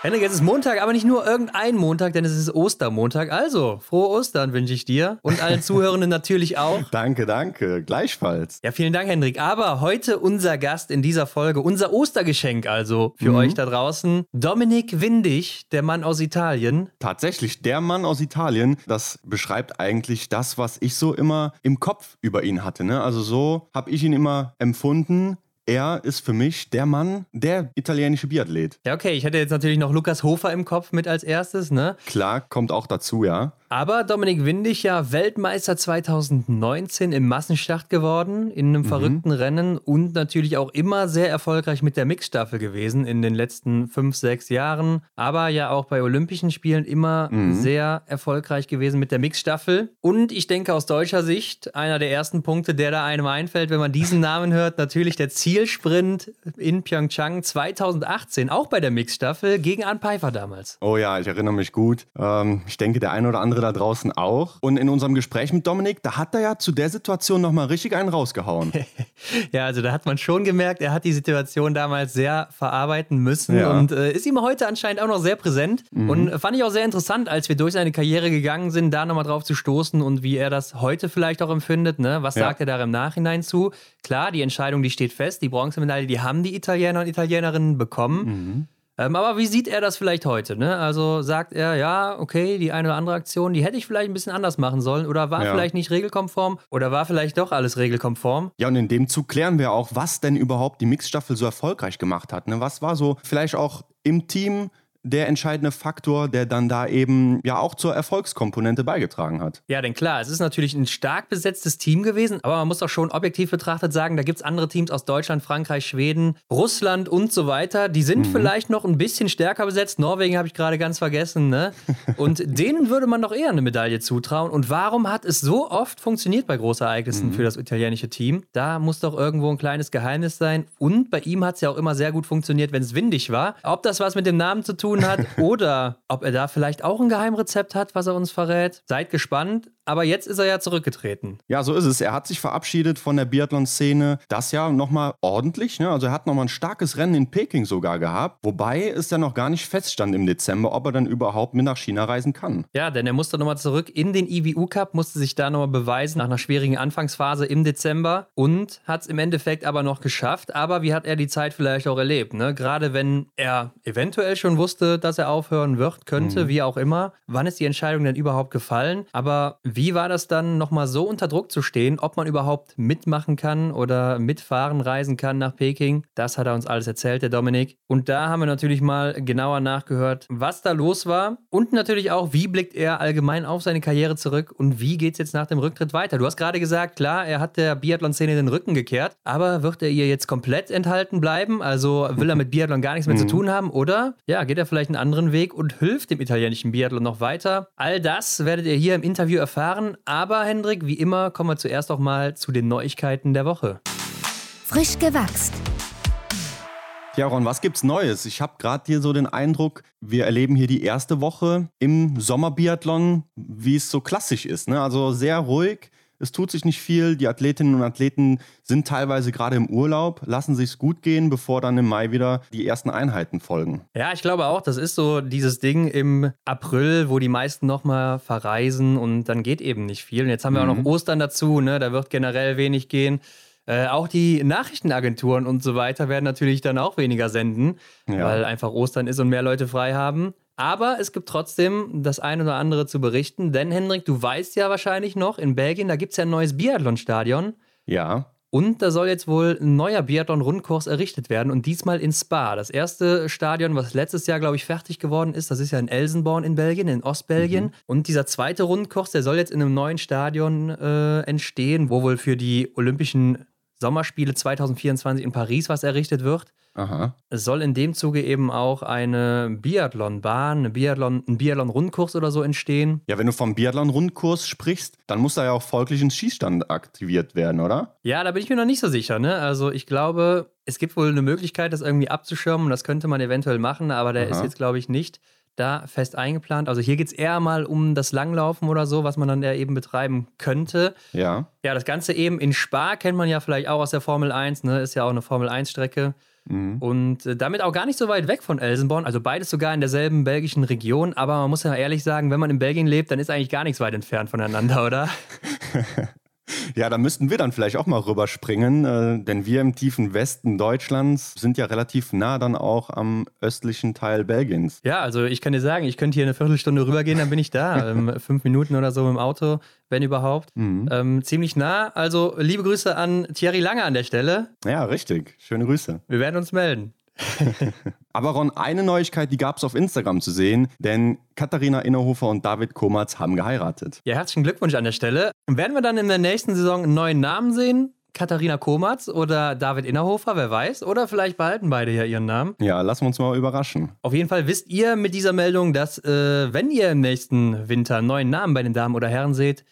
Henrik, es ist Montag, aber nicht nur irgendein Montag, denn es ist Ostermontag. Also, frohe Ostern wünsche ich dir und allen Zuhörenden natürlich auch. Danke, danke. Gleichfalls. Ja, vielen Dank, Hendrik. Aber heute unser Gast in dieser Folge, unser Ostergeschenk also für mhm. euch da draußen, Dominik Windig, der Mann aus Italien. Tatsächlich, der Mann aus Italien, das beschreibt eigentlich das, was ich so immer im Kopf über ihn hatte. Ne? Also so habe ich ihn immer empfunden er ist für mich der Mann, der italienische Biathlet. Ja, okay, ich hätte jetzt natürlich noch Lukas Hofer im Kopf mit als erstes, ne? Klar, kommt auch dazu, ja. Aber Dominik Windig ja Weltmeister 2019 im Massenstart geworden, in einem mhm. verrückten Rennen und natürlich auch immer sehr erfolgreich mit der Mixstaffel gewesen in den letzten fünf, sechs Jahren. Aber ja auch bei Olympischen Spielen immer mhm. sehr erfolgreich gewesen mit der Mixstaffel. Und ich denke aus deutscher Sicht, einer der ersten Punkte, der da einem einfällt, wenn man diesen Namen hört, natürlich der Zielsprint in Pyeongchang 2018, auch bei der Mixstaffel gegen Ann Pfeiffer damals. Oh ja, ich erinnere mich gut. Ähm, ich denke, der ein oder andere andere da draußen auch. Und in unserem Gespräch mit Dominik, da hat er ja zu der Situation nochmal richtig einen rausgehauen. ja, also da hat man schon gemerkt, er hat die Situation damals sehr verarbeiten müssen ja. und äh, ist ihm heute anscheinend auch noch sehr präsent. Mhm. Und fand ich auch sehr interessant, als wir durch seine Karriere gegangen sind, da nochmal drauf zu stoßen und wie er das heute vielleicht auch empfindet. Ne? Was ja. sagt er da im Nachhinein zu? Klar, die Entscheidung, die steht fest. Die Bronzemedaille, die haben die Italiener und Italienerinnen bekommen. Mhm. Ähm, aber wie sieht er das vielleicht heute? Ne? Also sagt er, ja, okay, die eine oder andere Aktion, die hätte ich vielleicht ein bisschen anders machen sollen oder war ja. vielleicht nicht regelkonform oder war vielleicht doch alles regelkonform. Ja, und in dem Zug klären wir auch, was denn überhaupt die Mixstaffel so erfolgreich gemacht hat. Ne? Was war so vielleicht auch im Team der entscheidende Faktor, der dann da eben ja auch zur Erfolgskomponente beigetragen hat. Ja, denn klar, es ist natürlich ein stark besetztes Team gewesen, aber man muss auch schon objektiv betrachtet sagen, da gibt es andere Teams aus Deutschland, Frankreich, Schweden, Russland und so weiter. Die sind mhm. vielleicht noch ein bisschen stärker besetzt. Norwegen habe ich gerade ganz vergessen, ne? Und denen würde man doch eher eine Medaille zutrauen. Und warum hat es so oft funktioniert bei Großereignissen mhm. für das italienische Team? Da muss doch irgendwo ein kleines Geheimnis sein. Und bei ihm hat es ja auch immer sehr gut funktioniert, wenn es windig war. Ob das was mit dem Namen zu tun hat oder ob er da vielleicht auch ein Geheimrezept hat, was er uns verrät. Seid gespannt. Aber jetzt ist er ja zurückgetreten. Ja, so ist es. Er hat sich verabschiedet von der Biathlon-Szene. Das ja nochmal ordentlich. Ne? Also er hat nochmal ein starkes Rennen in Peking sogar gehabt. Wobei es ja noch gar nicht feststand im Dezember, ob er dann überhaupt mit nach China reisen kann. Ja, denn er musste nochmal zurück in den IWU Cup, musste sich da nochmal beweisen nach einer schwierigen Anfangsphase im Dezember und hat es im Endeffekt aber noch geschafft. Aber wie hat er die Zeit vielleicht auch erlebt? Ne? Gerade wenn er eventuell schon wusste, dass er aufhören wird, könnte, mhm. wie auch immer. Wann ist die Entscheidung denn überhaupt gefallen? Aber wie war das dann, nochmal so unter Druck zu stehen, ob man überhaupt mitmachen kann oder mitfahren, reisen kann nach Peking? Das hat er uns alles erzählt, der Dominik. Und da haben wir natürlich mal genauer nachgehört, was da los war und natürlich auch, wie blickt er allgemein auf seine Karriere zurück und wie geht es jetzt nach dem Rücktritt weiter? Du hast gerade gesagt, klar, er hat der Biathlon-Szene den Rücken gekehrt, aber wird er ihr jetzt komplett enthalten bleiben? Also will er mit Biathlon gar nichts mehr zu mhm. tun haben oder ja, geht er vielleicht einen anderen Weg und hilft dem italienischen Biathlon noch weiter? All das werdet ihr hier im Interview erfahren erfahren. Aber Hendrik, wie immer, kommen wir zuerst auch mal zu den Neuigkeiten der Woche. Frisch gewachst. Ja, Ron, was gibt's Neues? Ich habe gerade hier so den Eindruck, wir erleben hier die erste Woche im Sommerbiathlon, wie es so klassisch ist. Ne? Also sehr ruhig, es tut sich nicht viel. Die Athletinnen und Athleten sind teilweise gerade im Urlaub, lassen sich gut gehen, bevor dann im Mai wieder die ersten Einheiten folgen. Ja, ich glaube auch, das ist so dieses Ding im April, wo die meisten nochmal verreisen und dann geht eben nicht viel. Und jetzt haben wir mhm. auch noch mhm. Ostern dazu, ne? da wird generell wenig gehen. Äh, auch die Nachrichtenagenturen und so weiter werden natürlich dann auch weniger senden, ja. weil einfach Ostern ist und mehr Leute frei haben. Aber es gibt trotzdem das eine oder andere zu berichten, denn Hendrik, du weißt ja wahrscheinlich noch, in Belgien, da gibt es ja ein neues Biathlon-Stadion. Ja. Und da soll jetzt wohl ein neuer Biathlon-Rundkurs errichtet werden und diesmal in Spa. Das erste Stadion, was letztes Jahr, glaube ich, fertig geworden ist, das ist ja in Elsenborn in Belgien, in Ostbelgien. Mhm. Und dieser zweite Rundkurs, der soll jetzt in einem neuen Stadion äh, entstehen, wo wohl für die Olympischen Sommerspiele 2024 in Paris was errichtet wird. Aha. Es soll in dem Zuge eben auch eine Biathlonbahn, eine Biathlon, ein Biathlon-Rundkurs oder so entstehen. Ja, wenn du vom Biathlon-Rundkurs sprichst, dann muss da ja auch folglich ein Schießstand aktiviert werden, oder? Ja, da bin ich mir noch nicht so sicher. Ne? Also ich glaube, es gibt wohl eine Möglichkeit, das irgendwie abzuschirmen. Das könnte man eventuell machen, aber der Aha. ist jetzt, glaube ich, nicht da fest eingeplant. Also hier geht es eher mal um das Langlaufen oder so, was man dann eben betreiben könnte. Ja. Ja, das Ganze eben in Spa kennt man ja vielleicht auch aus der Formel 1, ne? Ist ja auch eine Formel 1-Strecke. Mhm. Und äh, damit auch gar nicht so weit weg von Elsenborn, also beides sogar in derselben belgischen Region. Aber man muss ja ehrlich sagen, wenn man in Belgien lebt, dann ist eigentlich gar nichts weit entfernt voneinander, oder? Ja, da müssten wir dann vielleicht auch mal rüberspringen, äh, denn wir im tiefen Westen Deutschlands sind ja relativ nah dann auch am östlichen Teil Belgiens. Ja, also ich kann dir sagen, ich könnte hier eine Viertelstunde rübergehen, dann bin ich da. ähm, fünf Minuten oder so im Auto, wenn überhaupt. Mhm. Ähm, ziemlich nah. Also liebe Grüße an Thierry Lange an der Stelle. Ja, richtig. Schöne Grüße. Wir werden uns melden. Aber Ron, eine Neuigkeit, die gab es auf Instagram zu sehen, denn Katharina Innerhofer und David Komatz haben geheiratet. Ja, herzlichen Glückwunsch an der Stelle. Werden wir dann in der nächsten Saison einen neuen Namen sehen? Katharina Komatz oder David Innerhofer, wer weiß. Oder vielleicht behalten beide ja ihren Namen. Ja, lassen wir uns mal überraschen. Auf jeden Fall wisst ihr mit dieser Meldung, dass, äh, wenn ihr im nächsten Winter einen neuen Namen bei den Damen oder Herren seht,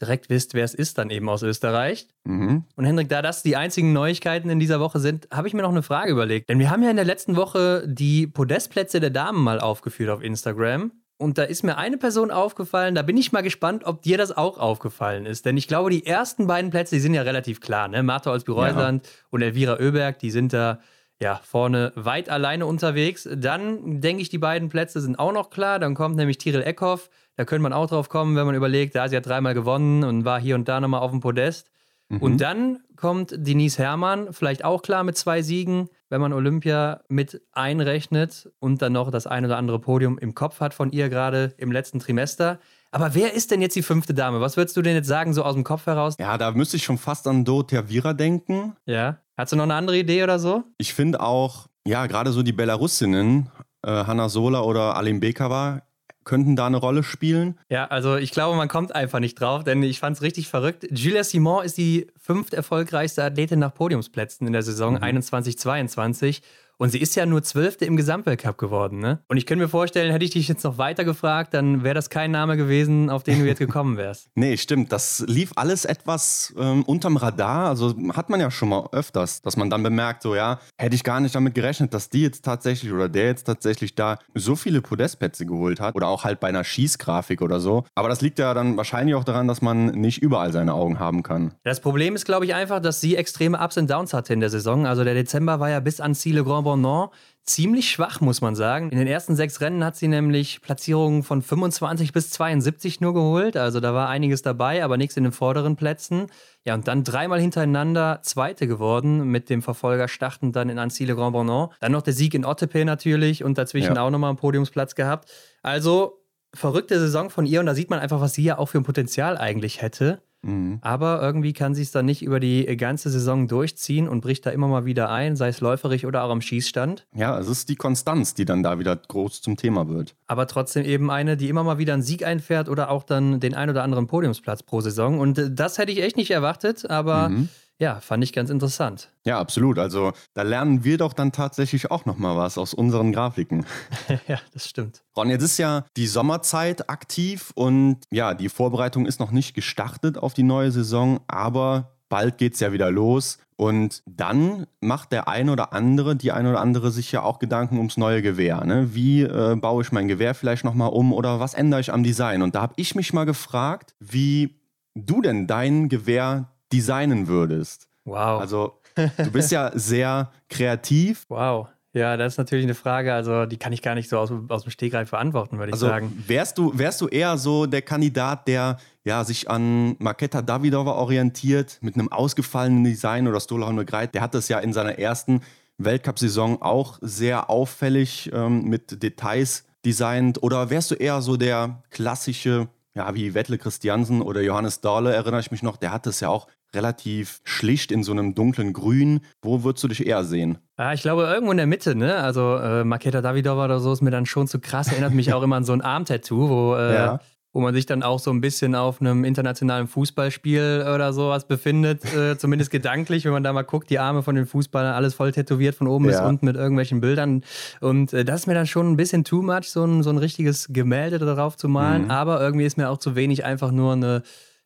direkt wisst, wer es ist, dann eben aus Österreich. Mhm. Und Hendrik, da das die einzigen Neuigkeiten in dieser Woche sind, habe ich mir noch eine Frage überlegt. Denn wir haben ja in der letzten Woche die Podestplätze der Damen mal aufgeführt auf Instagram. Und da ist mir eine Person aufgefallen, da bin ich mal gespannt, ob dir das auch aufgefallen ist. Denn ich glaube, die ersten beiden Plätze, die sind ja relativ klar. Ne? Martha Olsby-Reusland und Elvira Oeberg, die sind da ja, vorne weit alleine unterwegs. Dann denke ich, die beiden Plätze sind auch noch klar. Dann kommt nämlich Tiril Eckhoff. Da könnte man auch drauf kommen, wenn man überlegt, da sie hat dreimal gewonnen und war hier und da nochmal auf dem Podest. Und dann kommt Denise Herrmann, vielleicht auch klar mit zwei Siegen, wenn man Olympia mit einrechnet und dann noch das ein oder andere Podium im Kopf hat von ihr gerade im letzten Trimester. Aber wer ist denn jetzt die fünfte Dame? Was würdest du denn jetzt sagen, so aus dem Kopf heraus? Ja, da müsste ich schon fast an Dorothea Vira denken. Ja. Hast du noch eine andere Idee oder so? Ich finde auch, ja, gerade so die Belarusinnen, äh, Hanna Sola oder Alim Bekava, könnten da eine Rolle spielen. Ja, also ich glaube, man kommt einfach nicht drauf, denn ich fand es richtig verrückt. Julia Simon ist die fünft erfolgreichste Athletin nach Podiumsplätzen in der Saison 21-22. Und sie ist ja nur Zwölfte im Gesamtweltcup geworden, ne? Und ich könnte mir vorstellen, hätte ich dich jetzt noch weiter gefragt, dann wäre das kein Name gewesen, auf den du jetzt gekommen wärst. Nee, stimmt. Das lief alles etwas ähm, unterm Radar. Also hat man ja schon mal öfters, dass man dann bemerkt, so ja, hätte ich gar nicht damit gerechnet, dass die jetzt tatsächlich oder der jetzt tatsächlich da so viele Podestplätze geholt hat. Oder auch halt bei einer Schießgrafik oder so. Aber das liegt ja dann wahrscheinlich auch daran, dass man nicht überall seine Augen haben kann. Das Problem ist, glaube ich, einfach, dass sie extreme Ups und Downs hatte in der Saison. Also der Dezember war ja bis ans Ziel Le Grand Bonnant ziemlich schwach, muss man sagen. In den ersten sechs Rennen hat sie nämlich Platzierungen von 25 bis 72 nur geholt. Also da war einiges dabei, aber nichts in den vorderen Plätzen. Ja, und dann dreimal hintereinander Zweite geworden mit dem Verfolger startend dann in Annecy Le Grand Bonnant. Dann noch der Sieg in Ottepee natürlich und dazwischen Ja. auch nochmal einen Podiumsplatz gehabt. Also verrückte Saison von ihr und da sieht man einfach, was sie ja auch für ein Potenzial eigentlich hätte. Mhm. Aber irgendwie kann sie es dann nicht über die ganze Saison durchziehen und bricht da immer mal wieder ein, sei es läuferig oder auch am Schießstand. Ja, es ist die Konstanz, die dann da wieder groß zum Thema wird. Aber trotzdem eben eine, die immer mal wieder einen Sieg einfährt oder auch dann den ein oder anderen Podiumsplatz pro Saison. Und äh, das hätte ich echt nicht erwartet, aber Mhm. Ja, fand ich ganz interessant. Ja, absolut. Also da lernen wir doch dann tatsächlich auch nochmal was aus unseren Grafiken. ja, das stimmt. Ron, jetzt ist ja die Sommerzeit aktiv und ja, die Vorbereitung ist noch nicht gestartet auf die neue Saison, aber bald geht es ja wieder los. Und dann macht der ein oder andere, die ein oder andere sich ja auch Gedanken ums neue Gewehr. Ne? Wie äh, baue ich mein Gewehr vielleicht nochmal um oder was ändere ich am Design? Und da habe ich mich mal gefragt, wie du denn dein Gewehr designen würdest. Wow. Also du bist ja sehr kreativ. wow. Ja, das ist natürlich eine Frage, also die kann ich gar nicht so aus, aus dem Stegreif beantworten, würde ich Also sagen. wärst du, wärst du eher so der Kandidat, der ja, sich an Maketa Davidova orientiert, mit einem ausgefallenen Design oder Stola Greit, der hat das ja in seiner ersten Weltcup-Saison auch sehr auffällig ähm, mit Details designt. Oder wärst du eher so der klassische, ja, wie Wettle Christiansen oder Johannes Dahle, erinnere ich mich noch, der hat das ja auch relativ schlicht in so einem dunklen Grün. Wo würdest du dich eher sehen? Ah, ich glaube, irgendwo in der Mitte, ne? Also äh, Maketa Davidova oder so ist mir dann schon zu krass. Erinnert mich auch immer an so ein Armtattoo, wo, äh, Ja. wo man sich dann auch so ein bisschen auf einem internationalen Fußballspiel oder sowas befindet. Äh, zumindest gedanklich, wenn man da mal guckt, die Arme von den Fußballern, alles voll tätowiert von oben bis Ja. unten mit irgendwelchen Bildern. Und äh, das ist mir dann schon ein bisschen too much, so ein, so ein richtiges Gemälde darauf zu malen. Mhm. Aber irgendwie ist mir auch zu wenig, einfach nur eine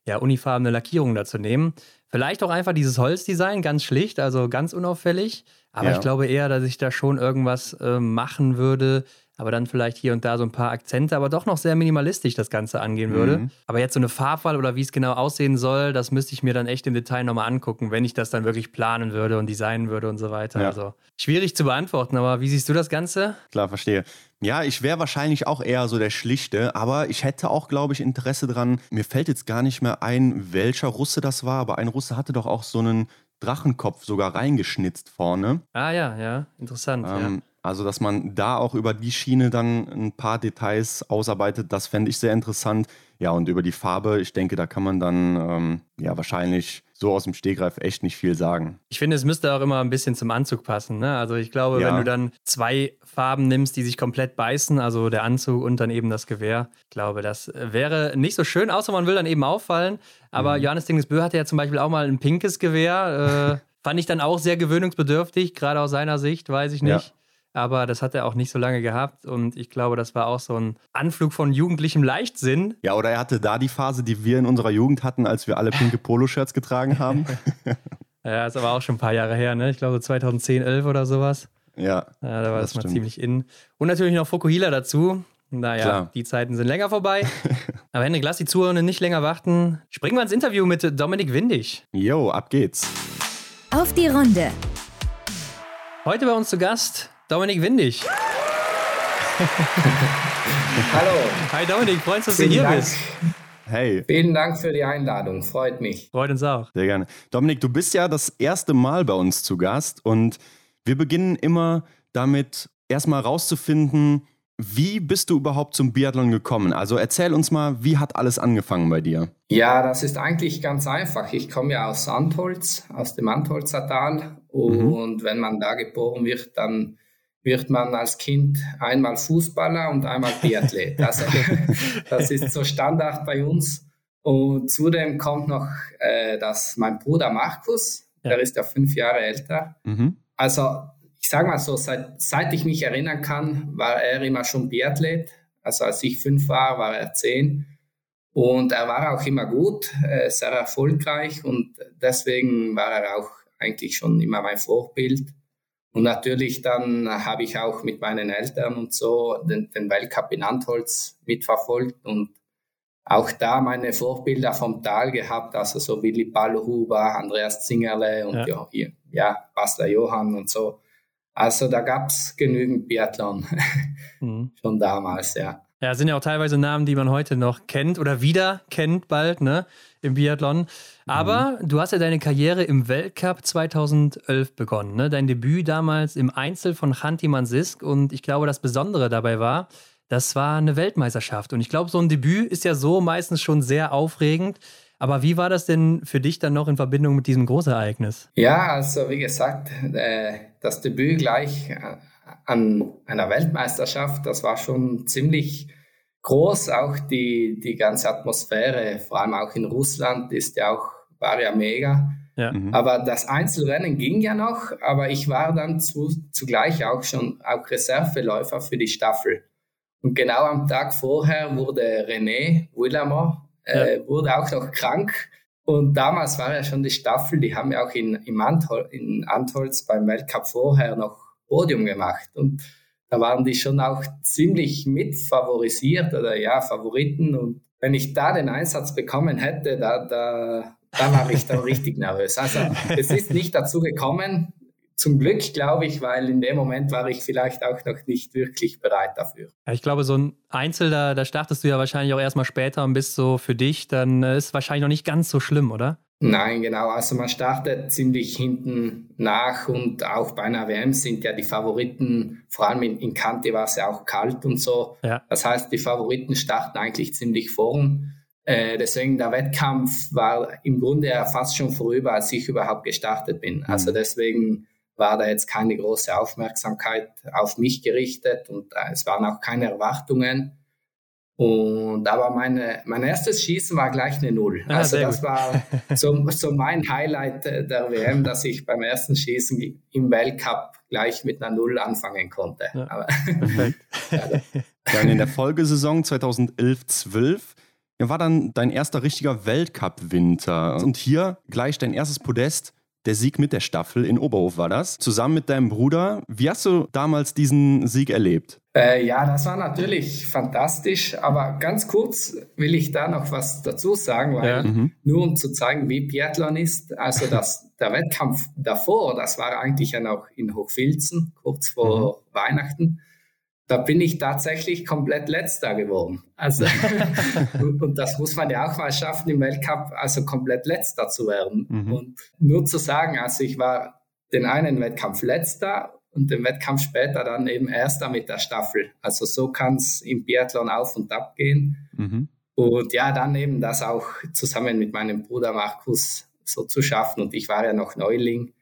ja, unifarbene Lackierung da zu nehmen. Vielleicht auch einfach dieses Holzdesign, ganz schlicht, also ganz unauffällig. Aber Ja. ich glaube eher, dass ich da schon irgendwas äh, machen würde, aber dann vielleicht hier und da so ein paar Akzente, aber doch noch sehr minimalistisch das Ganze angehen würde. Mhm. Aber jetzt so eine Farbwahl oder wie es genau aussehen soll, das müsste ich mir dann echt im Detail nochmal angucken, wenn ich das dann wirklich planen würde und designen würde und so weiter. Ja. Also schwierig zu beantworten, aber wie siehst du das Ganze? Klar, verstehe. Ja, ich wäre wahrscheinlich auch eher so der Schlichte, aber ich hätte auch, glaube ich, Interesse dran. Mir fällt jetzt gar nicht mehr ein, welcher Russe das war, aber ein Russe hatte doch auch so einen Drachenkopf sogar reingeschnitzt vorne. Ah ja, ja, interessant. ja. Ähm, also, dass man da auch über die Schiene dann ein paar Details ausarbeitet, das fände ich sehr interessant. Ja, und über die Farbe, ich denke, da kann man dann ähm, ja wahrscheinlich so aus dem Stegreif echt nicht viel sagen. Ich finde, es müsste auch immer ein bisschen zum Anzug passen. Ne? Also ich glaube, Ja. wenn du dann zwei Farben nimmst, die sich komplett beißen, also der Anzug und dann eben das Gewehr, ich glaube, das wäre nicht so schön, außer man will dann eben auffallen. Aber Johannes Dingesbö hatte ja zum Beispiel auch mal ein pinkes Gewehr. Äh, fand ich dann auch sehr gewöhnungsbedürftig, gerade aus seiner Sicht, weiß ich Ja. Aber das hat er auch nicht so lange gehabt und ich glaube, das war auch so ein Anflug von jugendlichem Leichtsinn. Ja, oder er hatte da die Phase, die wir in unserer Jugend hatten, als wir alle pinke Poloshirts getragen haben. Ja, ist aber auch schon ein paar Jahre her, ne? Ich glaube so 2010, 11 oder sowas. ja, Ja, da war Das das, mal stimmt. ziemlich in. Und natürlich noch Fokuhila dazu. Naja, Klar. die Zeiten sind länger vorbei. Aber Henrik, lass die Zuhörenden nicht länger warten. Springen wir ins Interview mit Dominik Windig. Jo, ab geht's. Auf die Runde. Heute bei uns zu Gast Dominik Windig. Hallo, Hi Dominik, freut uns, dass du vielen hier Dank. bist. Hey, Vielen Dank für die Einladung, freut mich. Freut uns auch. sehr gerne. Dominik, du bist ja das erste Mal bei uns zu Gast und wir beginnen immer damit, erstmal rauszufinden, wie bist du überhaupt zum Biathlon gekommen? Also erzähl uns mal, wie hat alles angefangen bei dir? Ja, das ist eigentlich ganz einfach. Ich komme ja aus Antholz, aus dem Antholzer Tal. Und wenn man da geboren wird, dann wird man als Kind einmal Fußballer und einmal Biathlet. Also, das ist so Standard bei uns. Und zudem kommt noch, äh, dass mein Bruder Markus, Ja. der ist ja fünf Jahre älter, Mhm. Also, ich sage mal so, seit, seit ich mich erinnern kann, war er immer schon Biathlet. Also, als ich fünf war, war er zehn. Und er war auch immer gut, äh, sehr erfolgreich und deswegen war er auch eigentlich schon immer mein Vorbild. Und natürlich dann habe ich auch mit meinen Eltern und so den, den Weltcup in Antholz mitverfolgt und auch da meine Vorbilder vom Tal gehabt, also so Willi Ballohuber, Andreas Zingerle und Ja. ja, ja, Bastler Johann und so. Also da gab es genügend Biathlon Mhm. schon damals, ja. Ja, sind ja auch teilweise Namen, die man heute noch kennt oder wieder kennt bald, ne, im Biathlon. Aber du hast ja deine Karriere im Weltcup 2011 begonnen, ne? Dein Debüt damals im Einzel von Chanti Mansisk und ich glaube, das Besondere dabei war, das war eine Weltmeisterschaft. Und ich glaube, so ein Debüt ist ja so meistens schon sehr aufregend. Aber wie war das denn für dich dann noch in Verbindung mit diesem Großereignis? Ja, also wie gesagt, äh, das Debüt gleich äh, an einer Weltmeisterschaft, das war schon ziemlich groß. Auch die, die ganze Atmosphäre, vor allem auch in Russland, ist ja auch, war ja mega. Ja. Mhm. Aber das Einzelrennen ging ja noch, aber ich war dann zu, zugleich auch schon auch Reserveläufer für die Staffel. Und genau am Tag vorher wurde René Willamor, äh, wurde auch noch krank. Und damals war ja schon die Staffel, die haben ja auch in, in Antholz beim Weltcup vorher noch Podium gemacht. Und da waren die schon auch ziemlich mitfavorisiert oder ja, Favoriten. Und wenn ich da den Einsatz bekommen hätte, da, da, da war ich dann richtig nervös. Also es ist nicht dazu gekommen. Zum Glück, glaube ich, weil in dem Moment war ich vielleicht auch noch nicht wirklich bereit dafür. Ja, ich glaube, so ein Einzel, da, da startest du ja wahrscheinlich auch erstmal später und bist so für dich, dann äh, ist wahrscheinlich noch nicht ganz so schlimm, oder? Nein, genau. Also man startet ziemlich hinten nach und auch bei einer WM sind ja die Favoriten, vor allem in, in Kante war es ja auch kalt und so. Ja. Das heißt, die Favoriten starten eigentlich ziemlich vorn. Äh, deswegen der Wettkampf war im Grunde ja fast schon vorüber, als ich überhaupt gestartet bin. Also deswegen war da jetzt keine große Aufmerksamkeit auf mich gerichtet und äh, es waren auch keine Erwartungen. Und aber meine, mein erstes Schießen war gleich eine Null. Ah, also das gut. war so, so mein Highlight der WM, dass ich beim ersten Schießen im Weltcup gleich mit einer Null anfangen konnte. Ja. Aber. Ja, und in der Folgesaison 2011-12 ja, war dann dein erster richtiger Weltcup-Winter. Und hier gleich dein erstes Podest der Sieg mit der Staffel in Oberhof war das, zusammen mit deinem Bruder. Wie hast du damals diesen Sieg erlebt? Äh, ja, das war natürlich fantastisch, aber ganz kurz will ich da noch was dazu sagen, weil Ja. Mhm. nur um zu zeigen, wie Biathlon ist, also das, der Wettkampf davor, das war eigentlich ja noch in Hochfilzen, kurz vor Weihnachten, da bin ich tatsächlich komplett letzter geworden. Also, und, und das muss man ja auch mal schaffen im Weltcup, also komplett letzter zu werden. Mhm. Und nur zu sagen, also ich war den einen Wettkampf letzter und den Wettkampf später dann eben erster mit der Staffel. Also so kann es im Biathlon auf und ab gehen. Mhm. Und ja, dann eben das auch zusammen mit meinem Bruder Markus so zu schaffen. Und ich war ja noch Neuling.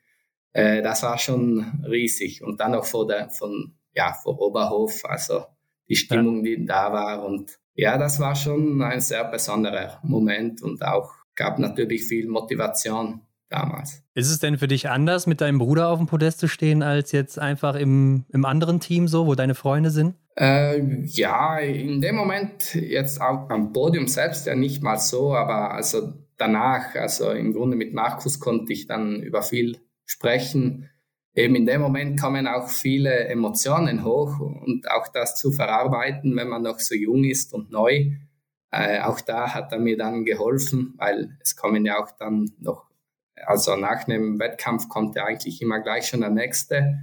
Äh, das war schon riesig. Und dann noch vor der, von, ja, vor Oberhof, also die Stimmung, die da war. Und ja, das war schon ein sehr besonderer Moment und auch gab natürlich viel Motivation damals. Ist es denn für dich anders, mit deinem Bruder auf dem Podest zu stehen, als jetzt einfach im, im anderen Team so, wo deine Freunde sind? Äh, ja, in dem Moment jetzt auch am Podium selbst ja nicht mal so, aber also danach, also im Grunde mit Markus konnte ich dann über viel sprechen. Eben in dem Moment kommen auch viele Emotionen hoch und auch das zu verarbeiten, wenn man noch so jung ist und neu. Äh, auch da hat er mir dann geholfen, weil es kommen ja auch dann noch, also nach einem Wettkampf kommt ja eigentlich immer gleich schon der nächste.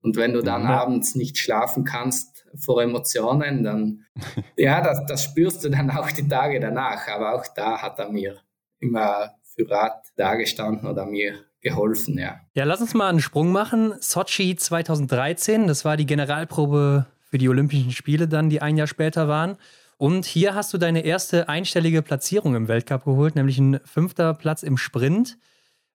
Und wenn du dann Ja. abends nicht schlafen kannst vor Emotionen, dann, ja, das, das spürst du dann auch die Tage danach. Aber auch da hat er mir immer für Rat dagestanden oder mir geholfen, ja. Ja, lass uns mal einen Sprung machen. Sochi 2013, das war die Generalprobe für die Olympischen Spiele dann, die ein Jahr später waren. Und hier hast du deine erste einstellige Platzierung im Weltcup geholt, nämlich ein fünfter Platz im Sprint.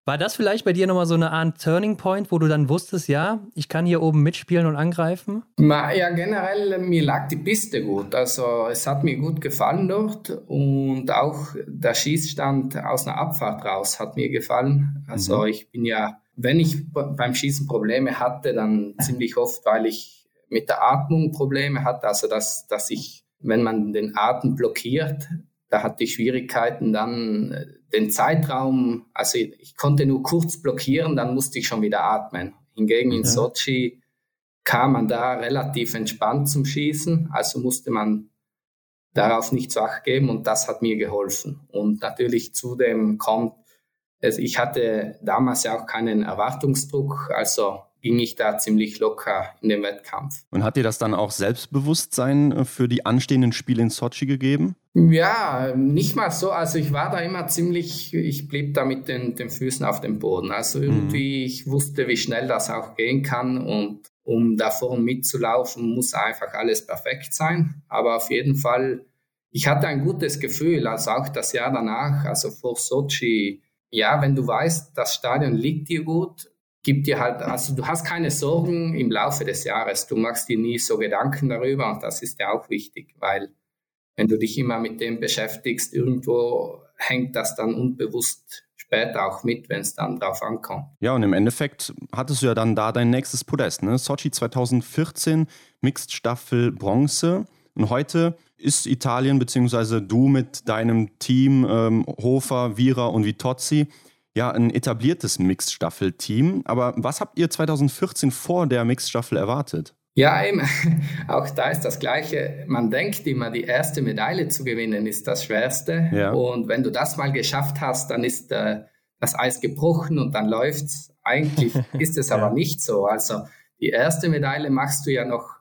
War das vielleicht bei dir nochmal so eine Art Turning Point, wo du dann wusstest, ja, ich kann hier oben mitspielen und angreifen? Ja, generell, mir lag die Piste gut. Also es hat mir gut gefallen dort und auch der Schießstand aus einer Abfahrt raus hat mir gefallen. Also ich bin ja, wenn ich beim Schießen Probleme hatte, dann ziemlich oft, weil ich mit der Atmung Probleme hatte. Also dass, dass ich, wenn man den Atem blockiert, da hatte ich Schwierigkeiten dann äh, den Zeitraum, also ich, konnte nur kurz blockieren, dann musste ich schon wieder atmen. Hingegen in Ja. Sochi kam man da relativ entspannt zum Schießen, also musste man darauf nicht zu Acht geben und das hat mir geholfen. Und natürlich zudem kommt, also ich hatte damals ja auch keinen Erwartungsdruck, also ging ich da ziemlich locker in den Wettkampf. Und hat dir das dann auch Selbstbewusstsein äh, für die anstehenden Spiele in Sochi gegeben? Ja, nicht mal so. Also ich war da immer ziemlich, ich blieb da mit den, den Füßen auf dem Boden. Also irgendwie, ich wusste, wie schnell das auch gehen kann und um da vorne mitzulaufen, muss einfach alles perfekt sein. Aber auf jeden Fall, ich hatte ein gutes Gefühl, also auch das Jahr danach, also vor Sochi. Ja, wenn du weißt, das Stadion liegt dir gut, gibt dir halt, also du hast keine Sorgen im Laufe des Jahres. Du machst dir nie so Gedanken darüber und das ist ja auch wichtig, weil wenn du dich immer mit dem beschäftigst, irgendwo hängt das dann unbewusst später auch mit, wenn es dann drauf ankommt. Ja, und im Endeffekt hattest du ja dann da dein nächstes Podest, ne? Sochi 2014, Mixed Staffel Bronze. Und heute ist Italien, beziehungsweise du mit deinem Team, ähm, Hofer, Vira und Vitozzi, ja, ein etabliertes Mixed-Staffel-Team. Aber was habt ihr 2014 vor der Mixed-Staffel erwartet? Ja, eben, auch da ist das Gleiche. Man denkt immer, die erste Medaille zu gewinnen ist das Schwerste. Ja. Und wenn du das mal geschafft hast, dann ist äh, das Eis gebrochen und dann läuft's. Eigentlich ist es aber nicht so. Also die erste Medaille machst du ja noch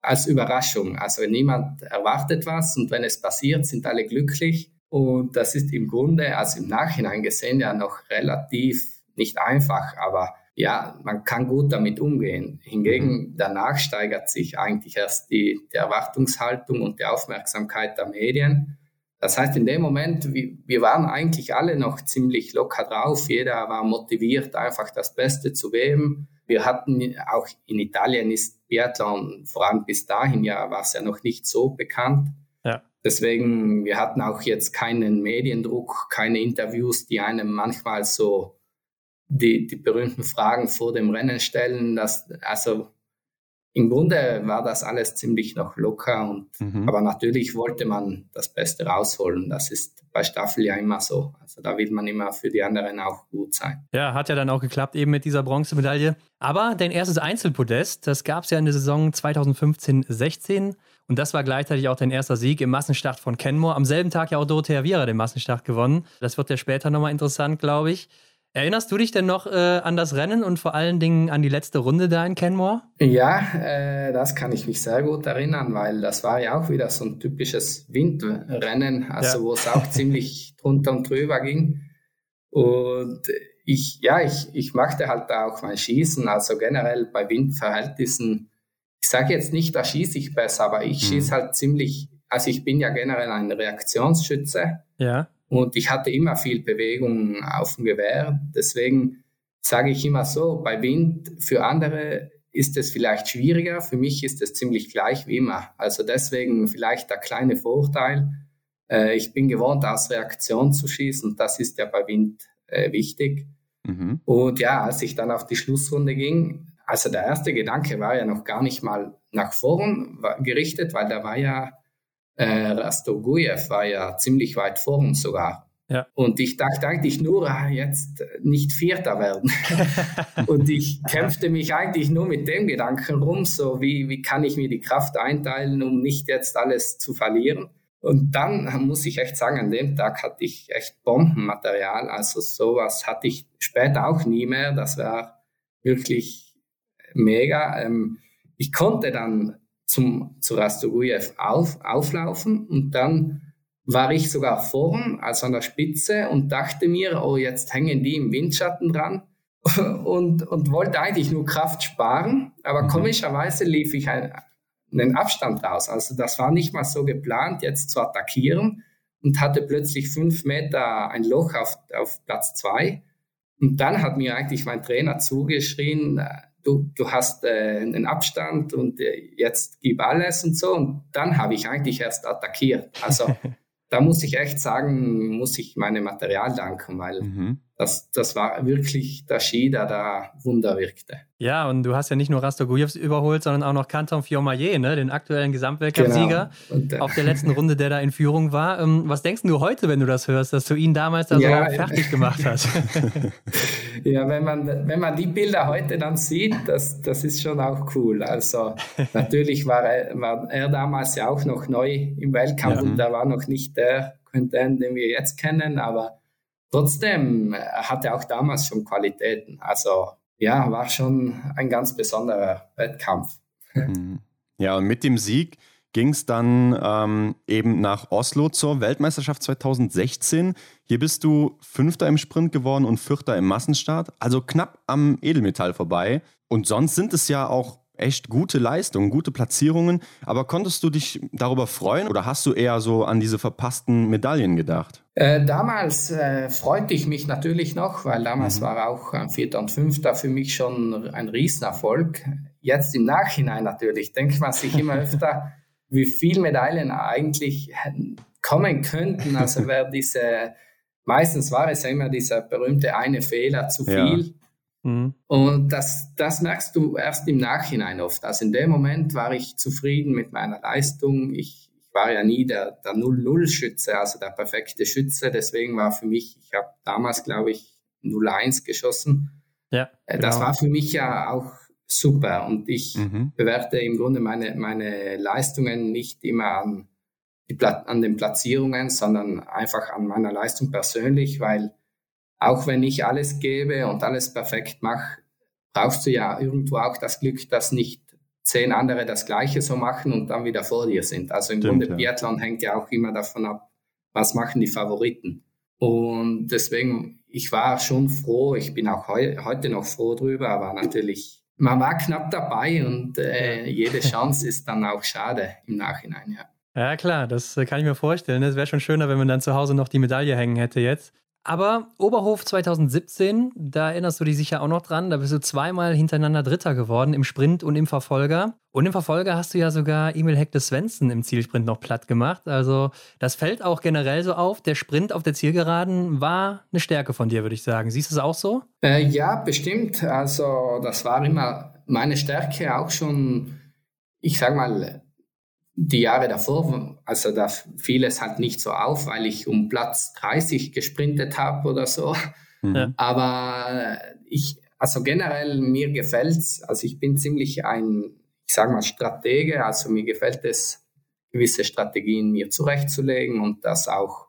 als Überraschung. Also niemand erwartet was und wenn es passiert, sind alle glücklich. Und das ist im Grunde, also im Nachhinein gesehen, ja noch relativ nicht einfach, aber ja, man kann gut damit umgehen. Hingegen danach steigert sich eigentlich erst die, die Erwartungshaltung und die Aufmerksamkeit der Medien. Das heißt, in dem Moment, wir, wir waren eigentlich alle noch ziemlich locker drauf. Jeder war motiviert, einfach das Beste zu geben. Wir hatten auch in Italien ist Biathlon, vor allem bis dahin ja, war es ja noch nicht so bekannt. Deswegen, wir hatten auch jetzt keinen Mediendruck, keine Interviews, die einem manchmal so die, die berühmten Fragen vor dem Rennen stellen. Das, also im Grunde war das alles ziemlich noch locker und mhm. aber natürlich wollte man das Beste rausholen. Das ist bei Staffel ja immer so. Also da will man immer für die anderen auch gut sein. Ja, hat ja dann auch geklappt eben mit dieser Bronzemedaille. Aber dein erstes Einzelpodest, das gab es ja in der Saison 2015-16 und das war gleichzeitig auch dein erster Sieg im Massenstart von Kenmore. Am selben Tag ja auch Dorothea Viera den Massenstart gewonnen. Das wird ja später nochmal interessant, glaube ich. Erinnerst du dich denn noch äh, an das Rennen und vor allen Dingen an die letzte Runde da in Kenmore? Ja, äh, das kann ich mich sehr gut erinnern, weil das war ja auch wieder so ein typisches Windrennen, also ja. wo es auch ziemlich drunter und drüber ging. Und ich, ja, ich, ich machte halt auch mein Schießen, also generell bei Windverhältnissen. Ich sage jetzt nicht, da schieße ich besser, aber ich mhm. schieße halt ziemlich, also ich bin ja generell ein Reaktionsschütze. Ja. Und ich hatte immer viel Bewegung auf dem Gewehr. Deswegen sage ich immer so, bei Wind für andere ist es vielleicht schwieriger, für mich ist es ziemlich gleich wie immer. Also deswegen vielleicht der kleine Vorteil. Äh, ich bin gewohnt, aus Reaktion zu schießen. Das ist ja bei Wind äh, wichtig. Mhm. Und ja, als ich dann auf die Schlussrunde ging, also der erste Gedanke war ja noch gar nicht mal nach vorn gerichtet, weil da war ja äh, Rastogujew war ja ziemlich weit vor uns sogar. Ja. Und ich dachte eigentlich nur, ah, jetzt nicht Vierter werden. und ich kämpfte mich eigentlich nur mit dem Gedanken rum, so wie, wie kann ich mir die Kraft einteilen, um nicht jetzt alles zu verlieren. Und dann muss ich echt sagen, an dem Tag hatte ich echt Bombenmaterial. Also sowas hatte ich später auch nie mehr. Das war wirklich mega. Ähm, ich konnte dann zum, zu Rastogujew auf, auflaufen und dann war ich sogar vorn, also an der Spitze und dachte mir, oh, jetzt hängen die im Windschatten dran und, und wollte eigentlich nur Kraft sparen, aber mhm. komischerweise lief ich ein, einen Abstand raus. Also das war nicht mal so geplant, jetzt zu attackieren und hatte plötzlich fünf Meter ein Loch auf, auf Platz zwei. Und dann hat mir eigentlich mein Trainer zugeschrien, du, du hast äh, einen Abstand und äh, jetzt gib alles und so. Und dann habe ich eigentlich erst attackiert. Also da muss ich echt sagen, muss ich meinem Material danken, weil mhm. Das, das war wirklich der Ski, der da Wunder wirkte. Ja, und du hast ja nicht nur Rastogujews überholt, sondern auch noch Canton Fiormaillet, ne, den aktuellen Gesamtweltcupsieger genau. äh, auf der letzten Runde, der da in Führung war. Ähm, was denkst du heute, wenn du das hörst, dass du ihn damals da ja, so fertig gemacht hast? ja, wenn man, wenn man die Bilder heute dann sieht, das, das ist schon auch cool. Also natürlich war er, war er damals ja auch noch neu im Weltcup ja. und er war noch nicht der Content, den wir jetzt kennen, aber trotzdem hatte er auch damals schon Qualitäten. Also ja, war schon ein ganz besonderer Wettkampf. Mhm. Ja, und mit dem Sieg ging es dann ähm, eben nach Oslo zur Weltmeisterschaft 2016. Hier bist du Fünfter im Sprint geworden und Vierter im Massenstart, also knapp am Edelmetall vorbei. Und sonst sind es ja auch echt gute Leistungen, gute Platzierungen. Aber konntest du dich darüber freuen oder hast du eher so an diese verpassten Medaillen gedacht? Äh, damals äh, freute ich mich natürlich noch, weil damals mhm. war auch äh, Vierter und Fünfter für mich schon ein Riesenerfolg. Jetzt im Nachhinein natürlich denkt man sich immer öfter, wie viele Medaillen eigentlich kommen könnten. Also wäre diese, meistens war es ja immer dieser berühmte eine Fehler zu viel. Ja. Mhm. Und das, das merkst du erst im Nachhinein oft. Also in dem Moment war ich zufrieden mit meiner Leistung. Ich, ich war ja nie der, der 0-0-Schütze, also der perfekte Schütze. Deswegen war für mich, ich habe damals, glaube ich, 0-1 geschossen. Ja, äh, genau. Das war für mich ja auch super. Und ich mhm. bewerte im Grunde meine, meine Leistungen nicht immer an, die, an den Platzierungen, sondern einfach an meiner Leistung persönlich, weil auch wenn ich alles gebe und alles perfekt mache, brauchst du ja irgendwo auch das Glück, dass nicht zehn andere das Gleiche so machen und dann wieder vor dir sind. Also im Stimmt, Grunde ja. Biathlon hängt ja auch immer davon ab, was machen die Favoriten. Und deswegen, ich war schon froh, ich bin auch heu heute noch froh drüber, aber natürlich, man war knapp dabei und äh, jede Chance ist dann auch schade im Nachhinein, ja. Ja, klar, das kann ich mir vorstellen. Es wäre schon schöner, wenn man dann zu Hause noch die Medaille hängen hätte jetzt. Aber Oberhof 2017, da erinnerst du dich sicher auch noch dran, da bist du zweimal hintereinander Dritter geworden im Sprint und im Verfolger. Und im Verfolger hast du ja sogar Emil Hector Svensson im Zielsprint noch platt gemacht. Also das fällt auch generell so auf. Der Sprint auf der Zielgeraden war eine Stärke von dir, würde ich sagen. Siehst du es auch so? Äh, ja, bestimmt. Also das war immer meine Stärke auch schon ich sag mal, die Jahre davor, also da fiel es halt nicht so auf, weil ich um Platz 30 gesprintet habe oder so. Mhm. Aber ich, also generell mir gefällt's, also ich bin ziemlich ein, ich sag mal, Stratege, also mir gefällt es, gewisse Strategien mir zurechtzulegen und das auch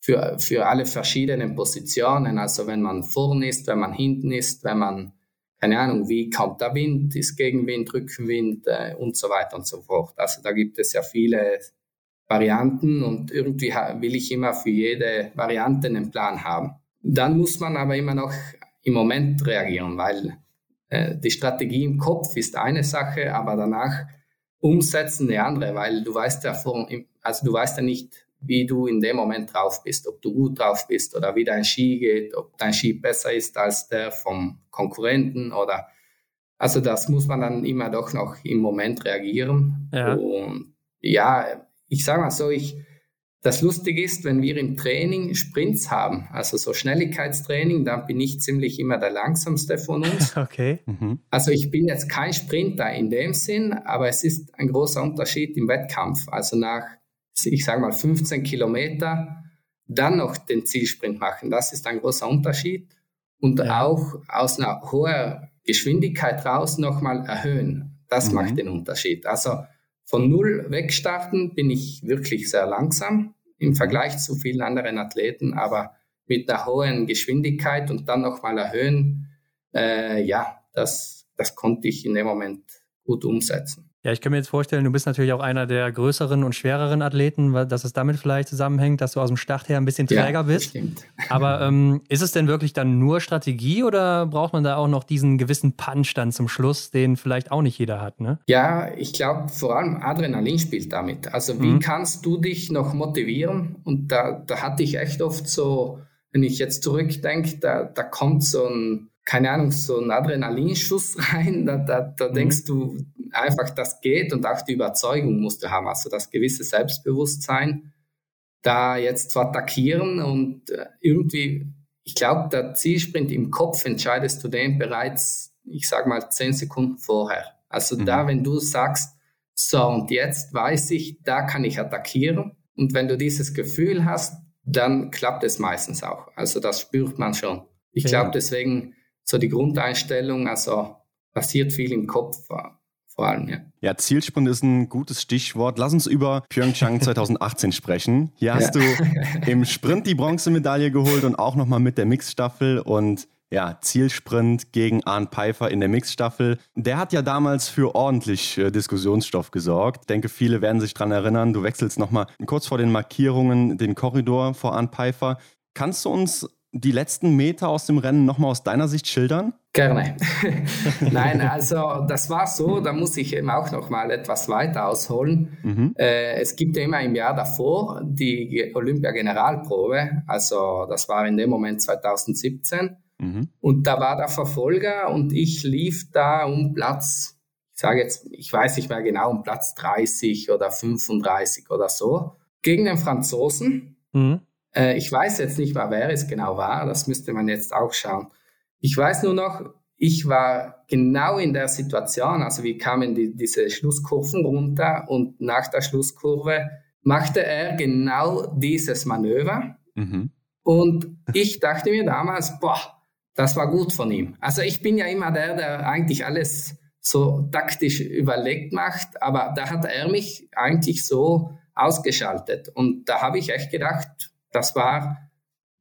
für, für alle verschiedenen Positionen. Also wenn man vorn ist, wenn man hinten ist, wenn man keine Ahnung, wie kommt der Wind, ist Gegenwind, Rückenwind äh, und so weiter und so fort. Also da gibt es ja viele Varianten und irgendwie will ich immer für jede Variante einen Plan haben. Dann muss man aber immer noch im Moment reagieren, weil äh, die Strategie im Kopf ist eine Sache, aber danach umsetzen eine andere, weil du weißt ja vor, also du weißt ja nicht, wie du in dem Moment drauf bist, ob du gut drauf bist oder wie dein Ski geht, ob dein Ski besser ist als der vom Konkurrenten oder also das muss man dann immer doch noch im Moment reagieren. Ja. Und ja, ich sage mal so, ich, das Lustige ist, wenn wir im Training Sprints haben, also so Schnelligkeitstraining, dann bin ich ziemlich immer der langsamste von uns. Okay. Mhm. Also ich bin jetzt kein Sprinter in dem Sinn, aber es ist ein großer Unterschied im Wettkampf. Also nach ich sage mal 15 Kilometer, dann noch den Zielsprint machen. Das ist ein großer Unterschied. Und ja. auch aus einer hohen Geschwindigkeit raus nochmal erhöhen. Das mhm. macht den Unterschied. Also von null wegstarten bin ich wirklich sehr langsam im Vergleich zu vielen anderen Athleten, aber mit einer hohen Geschwindigkeit und dann nochmal erhöhen, äh, ja, das, das konnte ich in dem Moment gut umsetzen. Ja, ich kann mir jetzt vorstellen, du bist natürlich auch einer der größeren und schwereren Athleten, dass es damit vielleicht zusammenhängt, dass du aus dem Start her ein bisschen träger ja, bist. Stimmt. Aber ähm, ist es denn wirklich dann nur Strategie oder braucht man da auch noch diesen gewissen Punch dann zum Schluss, den vielleicht auch nicht jeder hat? Ne? Ja, ich glaube, vor allem Adrenalin spielt damit. Also, wie mhm. kannst du dich noch motivieren? Und da, da hatte ich echt oft so, wenn ich jetzt zurückdenke, da, da kommt so ein keine Ahnung, so ein Adrenalinschuss rein, da, da, da mhm. denkst du einfach, das geht und auch die Überzeugung musst du haben, also das gewisse Selbstbewusstsein, da jetzt zu attackieren und äh, irgendwie, ich glaube, der Zielsprint im Kopf entscheidest du den bereits, ich sag mal, zehn Sekunden vorher. Also mhm. da, wenn du sagst, so und jetzt weiß ich, da kann ich attackieren und wenn du dieses Gefühl hast, dann klappt es meistens auch. Also das spürt man schon. Ich glaube deswegen, so die Grundeinstellung, also passiert viel im Kopf vor allem, ja. Ja, Zielsprint ist ein gutes Stichwort. Lass uns über Pyeongchang 2018 sprechen. Hier hast ja. du im Sprint die Bronzemedaille geholt und auch nochmal mit der Mixstaffel und ja, Zielsprint gegen Arne Pfeiffer in der Mixstaffel. Der hat ja damals für ordentlich äh, Diskussionsstoff gesorgt. Ich denke, viele werden sich daran erinnern. Du wechselst nochmal kurz vor den Markierungen den Korridor vor Arne Pfeiffer. Kannst du uns die letzten Meter aus dem Rennen nochmal aus deiner Sicht schildern? Gerne. Nein, also das war so, da muss ich eben auch nochmal etwas weiter ausholen. Mhm. Äh, es gibt ja immer im Jahr davor die Olympia-Generalprobe, also das war in dem Moment 2017. Mhm. Und da war der Verfolger und ich lief da um Platz, ich sage jetzt, ich weiß nicht mehr genau, um Platz 30 oder 35 oder so, gegen den Franzosen. Mhm. Äh, ich weiß jetzt nicht mehr, wer es genau war, das müsste man jetzt auch schauen. Ich weiß nur noch, ich war genau in der Situation, also wir kamen die, diese Schlusskurven runter und nach der Schlusskurve machte er genau dieses Manöver. Mhm. Und ich dachte mir damals, boah, das war gut von ihm. Also ich bin ja immer der, der eigentlich alles so taktisch überlegt macht, aber da hat er mich eigentlich so ausgeschaltet. Und da habe ich echt gedacht, das war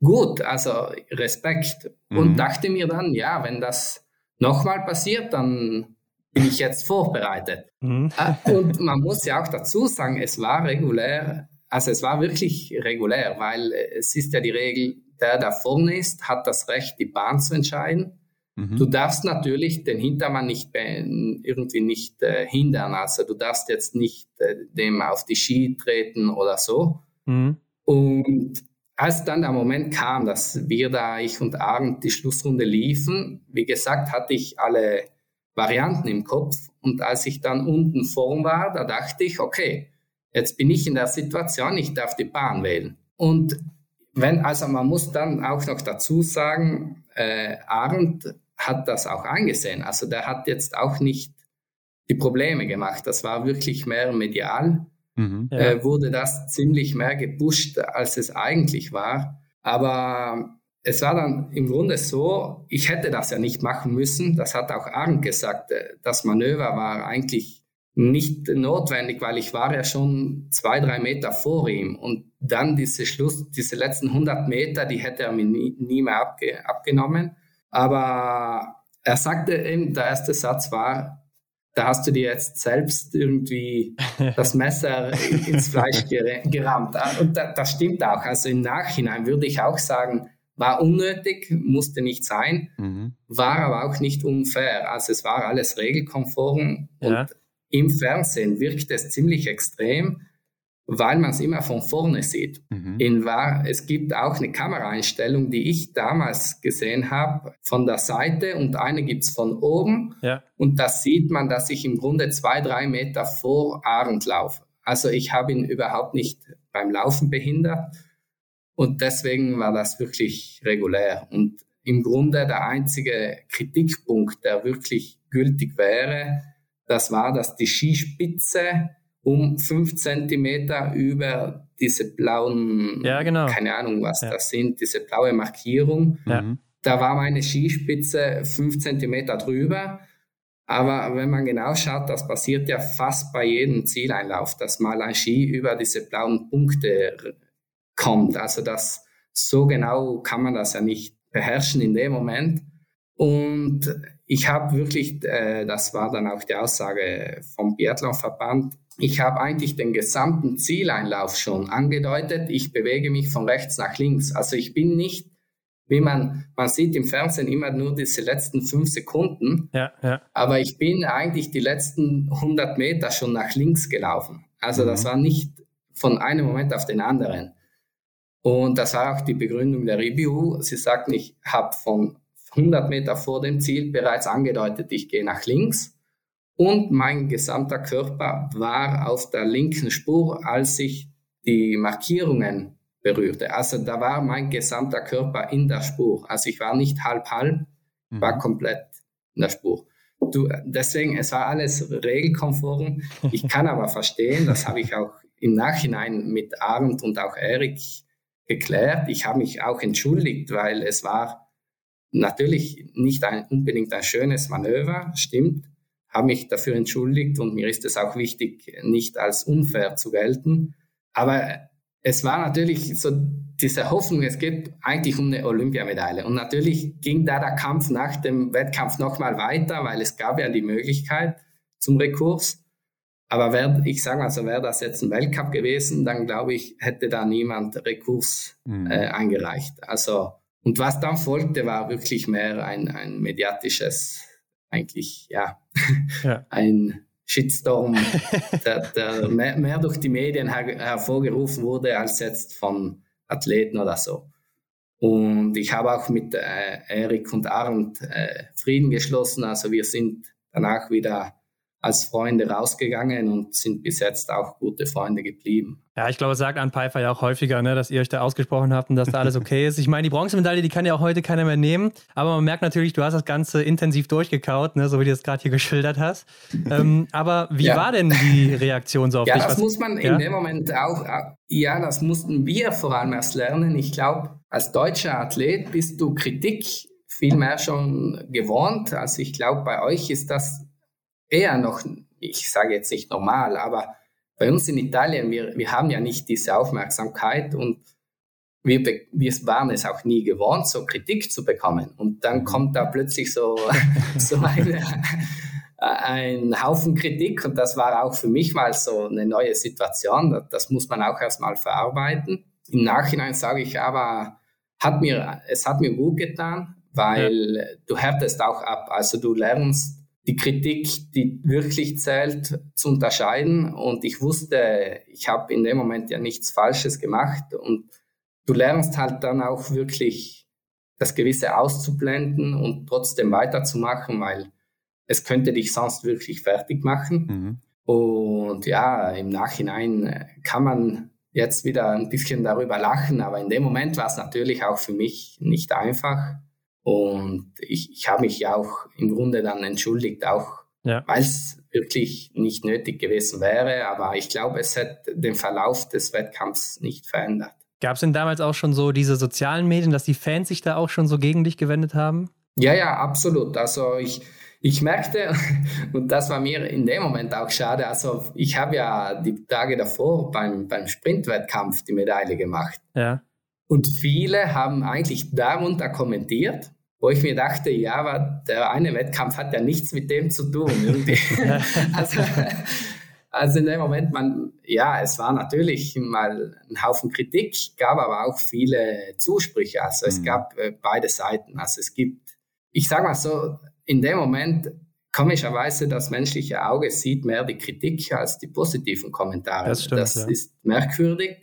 gut, also Respekt. Mhm. Und dachte mir dann, ja, wenn das nochmal passiert, dann bin ich jetzt vorbereitet. Mhm. Äh, und man muss ja auch dazu sagen, es war regulär, also es war wirklich regulär, weil es ist ja die Regel, der da vorne ist, hat das Recht, die Bahn zu entscheiden. Mhm. Du darfst natürlich den Hintermann nicht irgendwie nicht äh, hindern. Also du darfst jetzt nicht äh, dem auf die Ski treten oder so. Mhm. Und als dann der Moment kam, dass wir da, ich und Arndt, die Schlussrunde liefen, wie gesagt, hatte ich alle Varianten im Kopf. Und als ich dann unten vorn war, da dachte ich, okay, jetzt bin ich in der Situation, ich darf die Bahn wählen. Und wenn, also man muss dann auch noch dazu sagen, äh, Arndt hat das auch eingesehen. Also der hat jetzt auch nicht die Probleme gemacht. Das war wirklich mehr medial. Mhm, äh, wurde das ziemlich mehr gepusht, als es eigentlich war. Aber es war dann im Grunde so, ich hätte das ja nicht machen müssen. Das hat auch Arndt gesagt. Äh, das Manöver war eigentlich nicht notwendig, weil ich war ja schon zwei, drei Meter vor ihm. Und dann diese Schluss, diese letzten 100 Meter, die hätte er mir nie, nie mehr abge, abgenommen. Aber er sagte eben, der erste Satz war, da hast du dir jetzt selbst irgendwie das Messer ins Fleisch gerammt. Und das stimmt auch. Also im Nachhinein würde ich auch sagen, war unnötig, musste nicht sein, mhm. war aber auch nicht unfair. Also es war alles regelkonform ja. und im Fernsehen wirkt es ziemlich extrem, weil man es immer von vorne sieht. Mhm. In wahr, es gibt auch eine Kameraeinstellung, die ich damals gesehen habe, von der Seite und eine gibt es von oben. Ja. Und da sieht man, dass ich im Grunde zwei, drei Meter vor Arend laufe. Also ich habe ihn überhaupt nicht beim Laufen behindert. Und deswegen war das wirklich regulär. Und im Grunde der einzige Kritikpunkt, der wirklich gültig wäre, das war, dass die Skispitze um fünf Zentimeter über diese blauen, ja, genau. keine Ahnung, was ja. das sind, diese blaue Markierung. Ja. Mhm. Da war meine Skispitze fünf Zentimeter drüber. Aber wenn man genau schaut, das passiert ja fast bei jedem Zieleinlauf, dass mal ein Ski über diese blauen Punkte kommt. Also das so genau kann man das ja nicht beherrschen in dem Moment. Und ich habe wirklich, äh, das war dann auch die Aussage vom Biathlonverband, ich habe eigentlich den gesamten Zieleinlauf schon angedeutet. Ich bewege mich von rechts nach links. Also ich bin nicht, wie man, man sieht im Fernsehen immer nur diese letzten fünf Sekunden. Ja, ja. Aber ich bin eigentlich die letzten 100 Meter schon nach links gelaufen. Also mhm. das war nicht von einem Moment auf den anderen. Und das war auch die Begründung der Review. Sie sagten, ich habe von 100 Meter vor dem Ziel bereits angedeutet, ich gehe nach links. Und mein gesamter Körper war auf der linken Spur, als ich die Markierungen berührte. Also da war mein gesamter Körper in der Spur. Also ich war nicht halb-halb, mhm. war komplett in der Spur. Du, deswegen, es war alles regelkonform. Ich kann aber verstehen, das habe ich auch im Nachhinein mit Arndt und auch Erik geklärt. Ich habe mich auch entschuldigt, weil es war natürlich nicht ein, unbedingt ein schönes Manöver, stimmt, habe mich dafür entschuldigt und mir ist es auch wichtig, nicht als unfair zu gelten. Aber es war natürlich so diese Hoffnung, es geht eigentlich um eine Olympiamedaille. Und natürlich ging da der Kampf nach dem Wettkampf nochmal weiter, weil es gab ja die Möglichkeit zum Rekurs. Aber wär, ich sage mal so, wäre das jetzt ein Weltcup gewesen, dann glaube ich, hätte da niemand Rekurs mhm. äh, eingereicht. Also, und was dann folgte, war wirklich mehr ein, ein mediatisches, eigentlich, ja, ja. ein Shitstorm, der, der mehr, mehr, durch die Medien her, hervorgerufen wurde, als jetzt von Athleten oder so. Und ich habe auch mit äh, Erik und Arndt äh, Frieden geschlossen. Also wir sind danach wieder als Freunde rausgegangen und sind bis jetzt auch gute Freunde geblieben. Ja, ich glaube, es sagt Ann Pfeiffer ja auch häufiger, ne, dass ihr euch da ausgesprochen habt und dass da alles okay ist. Ich meine, die Bronzemedaille, die kann ja auch heute keiner mehr nehmen, aber man merkt natürlich, du hast das Ganze intensiv durchgekaut, ne, so wie du es gerade hier geschildert hast. Ähm, aber wie ja. war denn die Reaktion so auf ja, dich? Ja, das Was, muss man ja? in dem Moment auch, ja, das mussten wir vor allem erst lernen. Ich glaube, als deutscher Athlet bist du Kritik viel mehr schon gewohnt. Also ich glaube, bei euch ist das eher noch, ich sage jetzt nicht normal, aber bei uns in Italien, wir, wir haben ja nicht diese Aufmerksamkeit und wir, wir waren es auch nie gewohnt, so Kritik zu bekommen. Und dann mhm. kommt da plötzlich so, so eine, ein Haufen Kritik und das war auch für mich mal so eine neue Situation. Das muss man auch erstmal verarbeiten. Im Nachhinein sage ich aber, hat mir, es hat mir gut getan, weil ja. du härtest auch ab. Also du lernst die Kritik, die wirklich zählt, zu unterscheiden. Und ich wusste, ich habe in dem Moment ja nichts Falsches gemacht. Und du lernst halt dann auch wirklich das Gewisse auszublenden und trotzdem weiterzumachen, weil es könnte dich sonst wirklich fertig machen. Mhm. Und ja, im Nachhinein kann man jetzt wieder ein bisschen darüber lachen, aber in dem Moment war es natürlich auch für mich nicht einfach. Und ich, ich habe mich ja auch im Grunde dann entschuldigt, auch ja. weil es wirklich nicht nötig gewesen wäre. Aber ich glaube, es hat den Verlauf des Wettkampfs nicht verändert. Gab es denn damals auch schon so diese sozialen Medien, dass die Fans sich da auch schon so gegen dich gewendet haben? Ja, ja, absolut. Also ich, ich merkte, und das war mir in dem Moment auch schade, also ich habe ja die Tage davor beim, beim Sprintwettkampf die Medaille gemacht. Ja. Und viele haben eigentlich darunter kommentiert, wo ich mir dachte, ja, aber der eine Wettkampf hat ja nichts mit dem zu tun. also, also in dem Moment, man, ja, es war natürlich mal ein Haufen Kritik, gab aber auch viele Zusprüche. Also es mhm. gab äh, beide Seiten. Also es gibt, ich sage mal so, in dem Moment komischerweise das menschliche Auge sieht mehr die Kritik als die positiven Kommentare. Das, stimmt, das ja. ist merkwürdig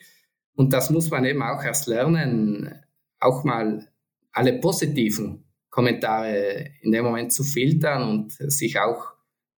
und das muss man eben auch erst lernen, auch mal alle positiven Kommentare in dem Moment zu filtern und sich auch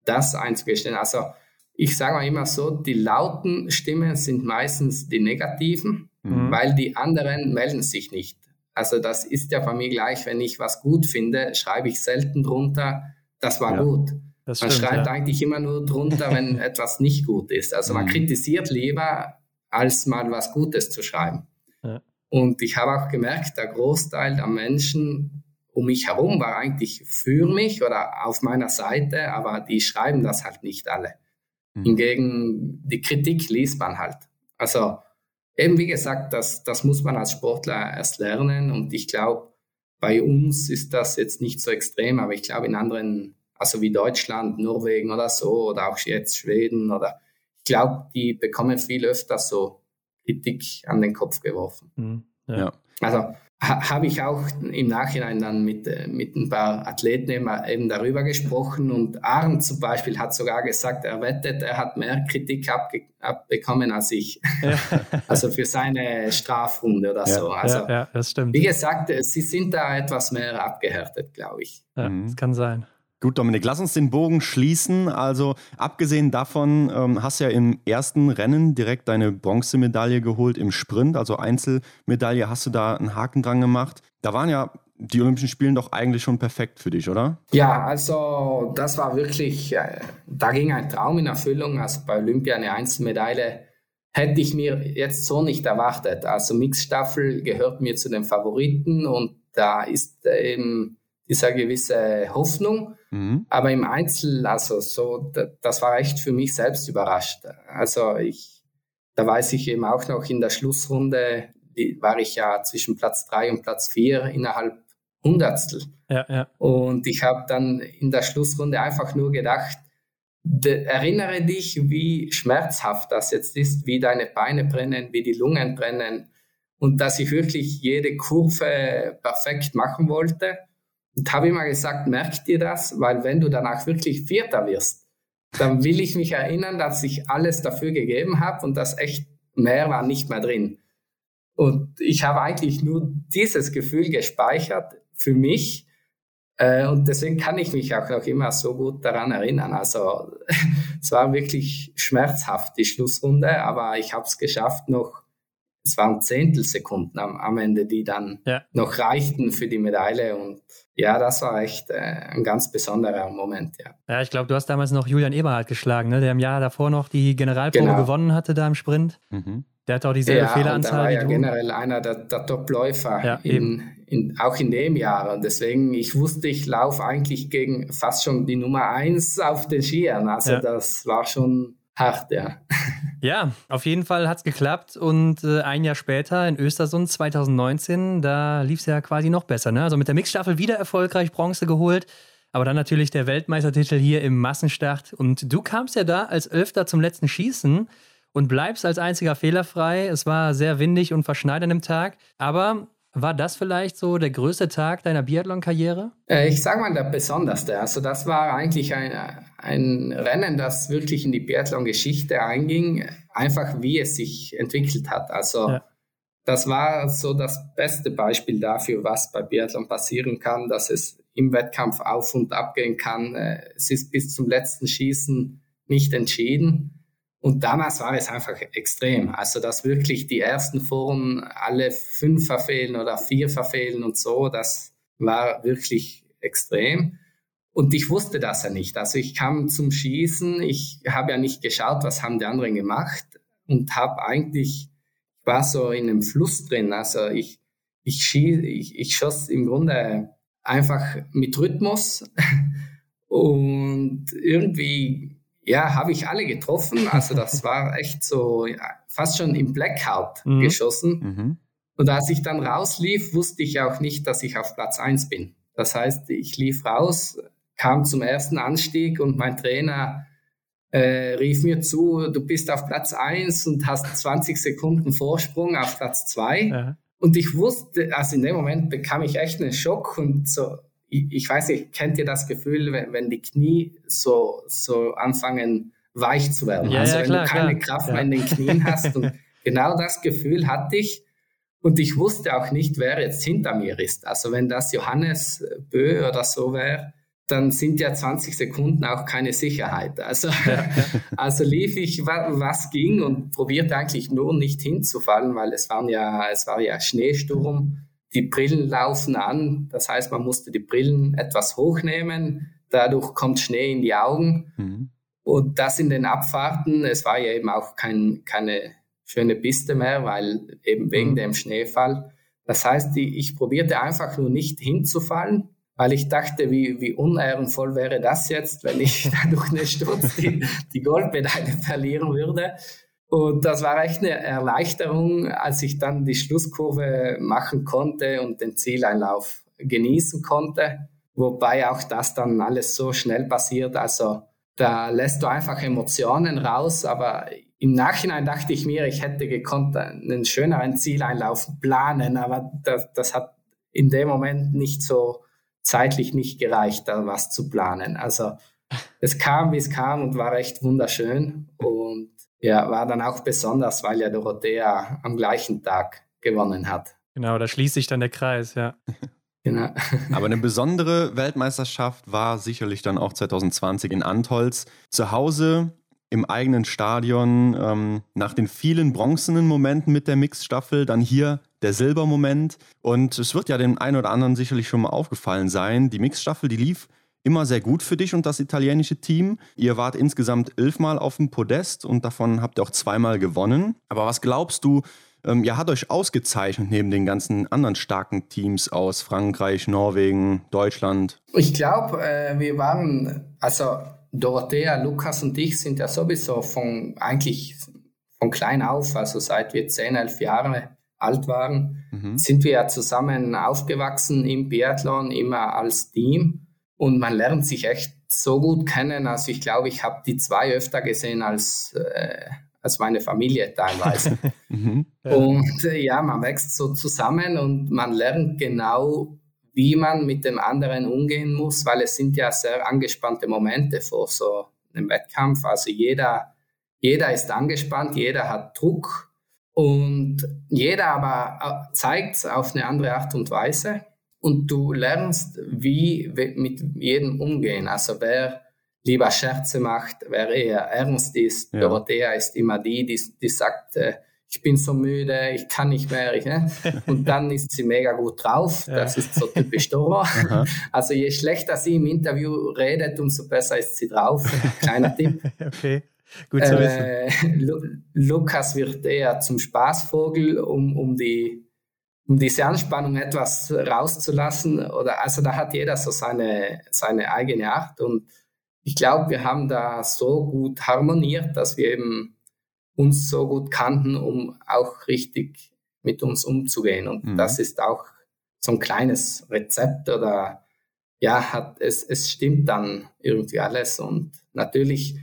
das einzugestehen. Also ich sage mal immer so, die lauten Stimmen sind meistens die negativen, mhm. weil die anderen melden sich nicht. Also das ist ja bei mir gleich, wenn ich was gut finde, schreibe ich selten drunter, das war ja, gut. Das man stimmt, schreibt ja. eigentlich immer nur drunter, wenn etwas nicht gut ist. Also man mhm. kritisiert lieber, als mal was Gutes zu schreiben. Ja. Und ich habe auch gemerkt, der Großteil der Menschen um mich herum war eigentlich für mich oder auf meiner Seite, aber die schreiben das halt nicht alle. Mhm. Hingegen die Kritik liest man halt. Also eben wie gesagt, das, das muss man als Sportler erst lernen und ich glaube, bei uns ist das jetzt nicht so extrem, aber ich glaube in anderen, also wie Deutschland, Norwegen oder so oder auch jetzt Schweden oder ich glaube, die bekommen viel öfter so Kritik an den Kopf geworfen. Mhm, ja. Also ha, habe ich auch im Nachhinein dann mit, äh, mit ein paar Athleten eben darüber gesprochen und Arndt zum Beispiel hat sogar gesagt, er wettet, er hat mehr Kritik abge abbekommen als ich. Ja. also für seine Strafrunde oder ja, so. Also, ja, ja, das stimmt. Wie gesagt, äh, sie sind da etwas mehr abgehärtet, glaube ich. Ja, mhm. das kann sein. Gut, Dominik, lass uns den Bogen schließen. Also abgesehen davon ähm, hast du ja im ersten Rennen direkt deine Bronzemedaille geholt im Sprint, also Einzelmedaille. Hast du da einen Haken dran gemacht? Da waren ja die Olympischen Spiele doch eigentlich schon perfekt für dich, oder? Ja, also das war wirklich, äh, da ging ein Traum in Erfüllung. Also bei Olympia eine Einzelmedaille hätte ich mir jetzt so nicht erwartet. Also Mixstaffel gehört mir zu den Favoriten und da ist eben dieser gewisse Hoffnung. Mhm. Aber im Einzel, also so, das war echt für mich selbst überrascht. Also ich, da weiß ich eben auch noch in der Schlussrunde, war ich ja zwischen Platz drei und Platz vier innerhalb Hundertstel. Ja, ja. Und ich habe dann in der Schlussrunde einfach nur gedacht, de, erinnere dich, wie schmerzhaft das jetzt ist, wie deine Beine brennen, wie die Lungen brennen und dass ich wirklich jede Kurve perfekt machen wollte. Und habe immer gesagt, merk dir das, weil wenn du danach wirklich Vierter wirst, dann will ich mich erinnern, dass ich alles dafür gegeben habe und dass echt mehr war nicht mehr drin. Und ich habe eigentlich nur dieses Gefühl gespeichert für mich. Äh, und deswegen kann ich mich auch noch immer so gut daran erinnern. Also es war wirklich schmerzhaft, die Schlussrunde, aber ich habe es geschafft, noch es waren Zehntelsekunden am, am Ende, die dann ja. noch reichten für die Medaille. Und ja, das war echt äh, ein ganz besonderer Moment, ja. Ja, ich glaube, du hast damals noch Julian Eberhardt geschlagen, ne? der im Jahr davor noch die Generalprobe genau. gewonnen hatte da im Sprint. Mhm. Der hat auch dieselbe ja, Fehleranzahl. Der war ja generell einer der, der Top-Läufer, ja, in, in, auch in dem Jahr. Und deswegen, ich wusste, ich laufe eigentlich gegen fast schon die Nummer eins auf den Skiern. Also ja. das war schon hart, ja. Ja, auf jeden Fall hat es geklappt und äh, ein Jahr später in Östersund 2019, da lief es ja quasi noch besser. Ne? Also mit der Mixstaffel wieder erfolgreich Bronze geholt, aber dann natürlich der Weltmeistertitel hier im Massenstart und du kamst ja da als Elfter zum letzten Schießen und bleibst als einziger fehlerfrei. Es war sehr windig und verschneit an dem Tag, aber war das vielleicht so der größte Tag deiner Biathlon-Karriere? Äh, ich sage mal der besonderste. Also das war eigentlich ein, ein Rennen, das wirklich in die Biathlon-Geschichte einging, einfach wie es sich entwickelt hat. Also ja. das war so das beste Beispiel dafür, was bei Biathlon passieren kann, dass es im Wettkampf auf und ab gehen kann. Äh, es ist bis zum letzten Schießen nicht entschieden. Und damals war es einfach extrem. Also, dass wirklich die ersten Foren alle fünf verfehlen oder vier verfehlen und so, das war wirklich extrem. Und ich wusste das ja nicht. Also ich kam zum Schießen, ich habe ja nicht geschaut, was haben die anderen gemacht und habe eigentlich, war so in einem Fluss drin. Also ich, ich, schieß, ich, ich schoss im Grunde einfach mit Rhythmus und irgendwie, ja, habe ich alle getroffen. Also das war echt so ja, fast schon im Blackout mhm. geschossen. Mhm. Und als ich dann rauslief, wusste ich auch nicht, dass ich auf Platz eins bin. Das heißt, ich lief raus, kam zum ersten Anstieg und mein Trainer äh, rief mir zu, du bist auf Platz eins und hast 20 Sekunden Vorsprung auf Platz zwei. Ja. Und ich wusste, also in dem Moment bekam ich echt einen Schock und so, ich, ich weiß nicht, kennt ihr das Gefühl, wenn, wenn, die Knie so, so anfangen weich zu werden? Ja, also ja, wenn klar, du keine klar. Kraft mehr in den Knien hast. Und genau das Gefühl hatte ich. Und ich wusste auch nicht, wer jetzt hinter mir ist. Also wenn das Johannes Bö oder so wäre, dann sind ja 20 Sekunden auch keine Sicherheit. Also, also lief ich, was ging und probierte eigentlich nur nicht hinzufallen, weil es waren ja, es war ja Schneesturm. Die Brillen laufen an. Das heißt, man musste die Brillen etwas hochnehmen. Dadurch kommt Schnee in die Augen. Mhm. Und das in den Abfahrten. Es war ja eben auch kein, keine schöne Piste mehr, weil eben wegen mhm. dem Schneefall. Das heißt, ich, ich probierte einfach nur nicht hinzufallen weil ich dachte, wie, wie unehrenvoll wäre das jetzt, wenn ich durch einen Sturz die, die Goldmedaille verlieren würde. Und das war echt eine Erleichterung, als ich dann die Schlusskurve machen konnte und den Zieleinlauf genießen konnte. Wobei auch das dann alles so schnell passiert. Also da lässt du einfach Emotionen raus. Aber im Nachhinein dachte ich mir, ich hätte gekonnt einen schöneren Zieleinlauf planen. Aber das, das hat in dem Moment nicht so zeitlich nicht gereicht, da was zu planen. Also es kam, wie es kam und war echt wunderschön und ja, war dann auch besonders, weil ja Dorothea am gleichen Tag gewonnen hat. Genau, da schließt sich dann der Kreis, ja. Genau. Aber eine besondere Weltmeisterschaft war sicherlich dann auch 2020 in Antolz. Zu Hause im eigenen Stadion, ähm, nach den vielen bronzenen Momenten mit der Mixstaffel, dann hier der Silbermoment. Und es wird ja dem einen oder anderen sicherlich schon mal aufgefallen sein, die Mixstaffel, die lief immer sehr gut für dich und das italienische Team. Ihr wart insgesamt elfmal auf dem Podest und davon habt ihr auch zweimal gewonnen. Aber was glaubst du, ähm, ihr habt euch ausgezeichnet neben den ganzen anderen starken Teams aus Frankreich, Norwegen, Deutschland? Ich glaube, äh, wir waren, also Dorothea, Lukas und ich sind ja sowieso von eigentlich von klein auf, also seit wir 10, 11 Jahre alt waren, mhm. sind wir ja zusammen aufgewachsen im Biathlon, immer als Team. Und man lernt sich echt so gut kennen. Also ich glaube, ich habe die zwei öfter gesehen als, äh, als meine Familie teilweise. mhm. Und äh, ja, man wächst so zusammen und man lernt genau, wie man mit dem anderen umgehen muss, weil es sind ja sehr angespannte Momente vor so einem Wettkampf. Also jeder, jeder ist angespannt, jeder hat Druck und jeder aber äh, zeigt es auf eine andere Art und Weise. Und du lernst, wie mit jedem umgehen. Also wer lieber Scherze macht, wer eher ernst ist. Ja. Dorothea ist immer die, die, die sagt, äh, ich bin so müde, ich kann nicht mehr. Ich, ne? Und dann ist sie mega gut drauf. Das ist so typisch Dora. also je schlechter sie im Interview redet, umso besser ist sie drauf. Kleiner Tipp. okay. Gut zu wissen. Äh, Lukas wird eher zum Spaßvogel, um, um, die, um diese Anspannung etwas rauszulassen. Oder, also da hat jeder so seine, seine eigene Art. Und ich glaube, wir haben da so gut harmoniert, dass wir eben uns so gut kannten, um auch richtig mit uns umzugehen. Und mhm. das ist auch so ein kleines Rezept oder ja, hat, es, es stimmt dann irgendwie alles. Und natürlich